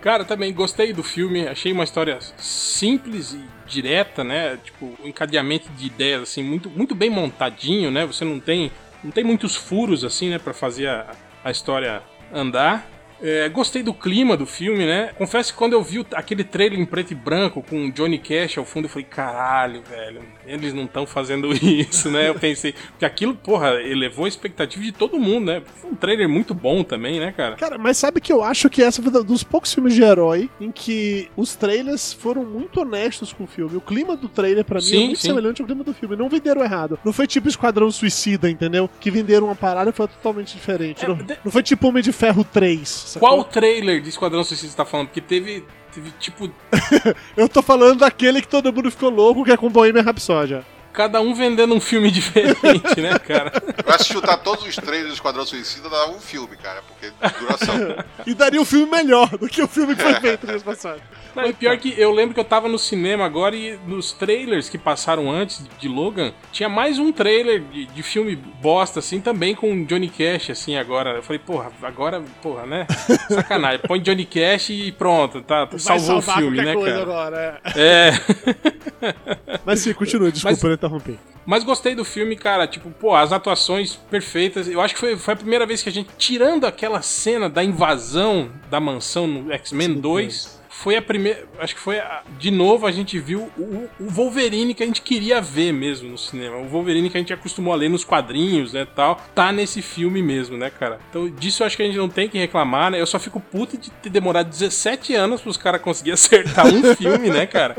Cara, também gostei do filme, achei uma história simples e direta, né? Tipo, um encadeamento de ideias assim muito, muito bem montadinho, né? Você não tem não tem muitos furos assim, né, para fazer a, a história andar. É, gostei do clima do filme, né? Confesso que quando eu vi aquele trailer em preto e branco com Johnny Cash ao fundo, eu falei, caralho, velho, eles não estão fazendo isso, né? Eu pensei, porque aquilo, porra, elevou a expectativa de todo mundo, né? Foi um trailer muito bom também, né, cara? Cara, mas sabe que eu acho que essa foi dos poucos filmes de herói em que os trailers foram muito honestos com o filme. O clima do trailer, pra mim, Sim, é muito sim. semelhante ao clima do filme. Não venderam errado. Não foi tipo Esquadrão Suicida, entendeu? Que venderam uma parada e foi totalmente diferente. É, não, de- não foi tipo Homem de Ferro 3. Sacou? Qual trailer de Esquadrão Suicida você tá falando? Porque teve, teve tipo, Eu tô falando daquele que todo mundo ficou louco, que é com Bohemian Rhapsody. cada um vendendo um filme diferente, né, cara? Pra se chutar todos os trailers do Esquadrão Suicida, dava um filme, cara, porque duração. E daria um filme melhor do que o filme que foi feito mês passado. Não, e pior que eu lembro que eu tava no cinema agora e nos trailers que passaram antes de Logan, tinha mais um trailer de, de filme bosta, assim, também com Johnny Cash, assim, agora. Eu falei, porra, agora, porra, né? Sacanagem. Põe Johnny Cash e pronto, tá? Salvou o filme, né, cara? agora, é. É. Mas sim, continua, desculpa Mas- eu interromper. Mas gostei do filme, cara. Tipo, pô, as atuações perfeitas. Eu acho que foi, foi a primeira vez que a gente, tirando aquela cena da invasão da mansão no X-Men 2, foi a primeira. Acho que foi. a- de novo a gente viu o, o Wolverine que a gente queria ver mesmo no cinema. O Wolverine que a gente acostumou a ler nos quadrinhos, né? Tal. Tá nesse filme mesmo, né, cara? Então disso eu acho que a gente não tem que reclamar, né? Eu só fico puto de ter demorado 17 anos pros caras conseguirem acertar um filme, né, cara?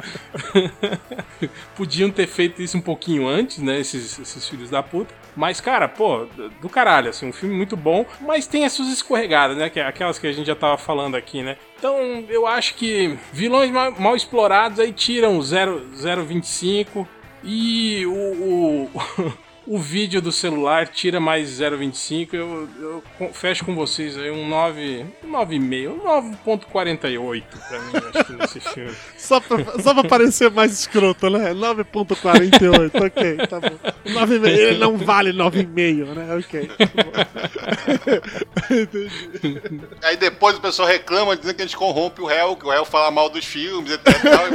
Podiam ter feito isso um pouquinho antes, né? Esses, esses filhos da puta. Mas, cara, pô, do caralho, assim, um filme muito bom, mas tem as suas escorregadas, né? É aquelas que a gente já tava falando aqui, né? Então, eu acho que vilões mal, mal explorados aí tiram o 0,25 e o, o, o vídeo do celular tira mais 0,25. Eu, eu fecho com vocês aí um 9, um 9,5, um 9,48 pra mim, acho que nesse filme. Só pra, só pra parecer mais escroto, né? 9.48, ok, tá bom. O 9,5, ele não vale 9,5, né? Ok. tá. Aí depois o pessoal reclama dizendo que a gente corrompe o réu, que o réu fala mal dos filmes, etc. e tal.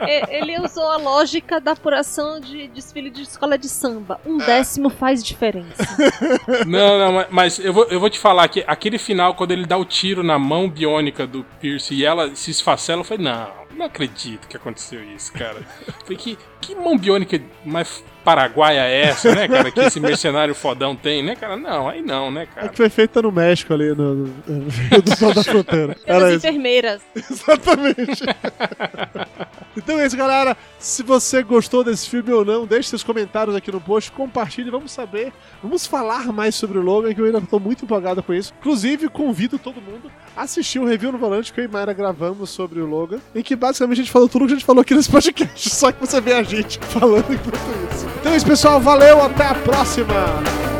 Ele usou a lógica da apuração de desfile de escola de samba. Um décimo faz diferença. Não, não, mas- mas eu vou, eu vou te falar que aquele final, quando ele dá o tiro na mão biônica do Pierce e ela se esfacela, eu falei, não, não acredito que aconteceu isso, cara. Falei, que, que mão biônica mais paraguaia é essa, né, cara, que esse mercenário fodão tem, né, cara? Não, aí não, né, É cara? que foi feita no México ali, no, no, no do Sol da Fronteira. Pelas enfermeiras. Exatamente. Então é isso, galera. Se você gostou desse filme ou não, deixe seus comentários aqui no post, compartilhe, vamos saber, vamos falar mais sobre o Logan, que eu ainda estou muito empolgado com isso. Inclusive, convido todo mundo a assistir um review no Volante que eu e Mayra gravamos sobre o Logan, em que basicamente a gente falou tudo que a gente falou aqui nesse podcast, só que você vê a gente falando enquanto isso. Então é isso, pessoal. Valeu, até a próxima!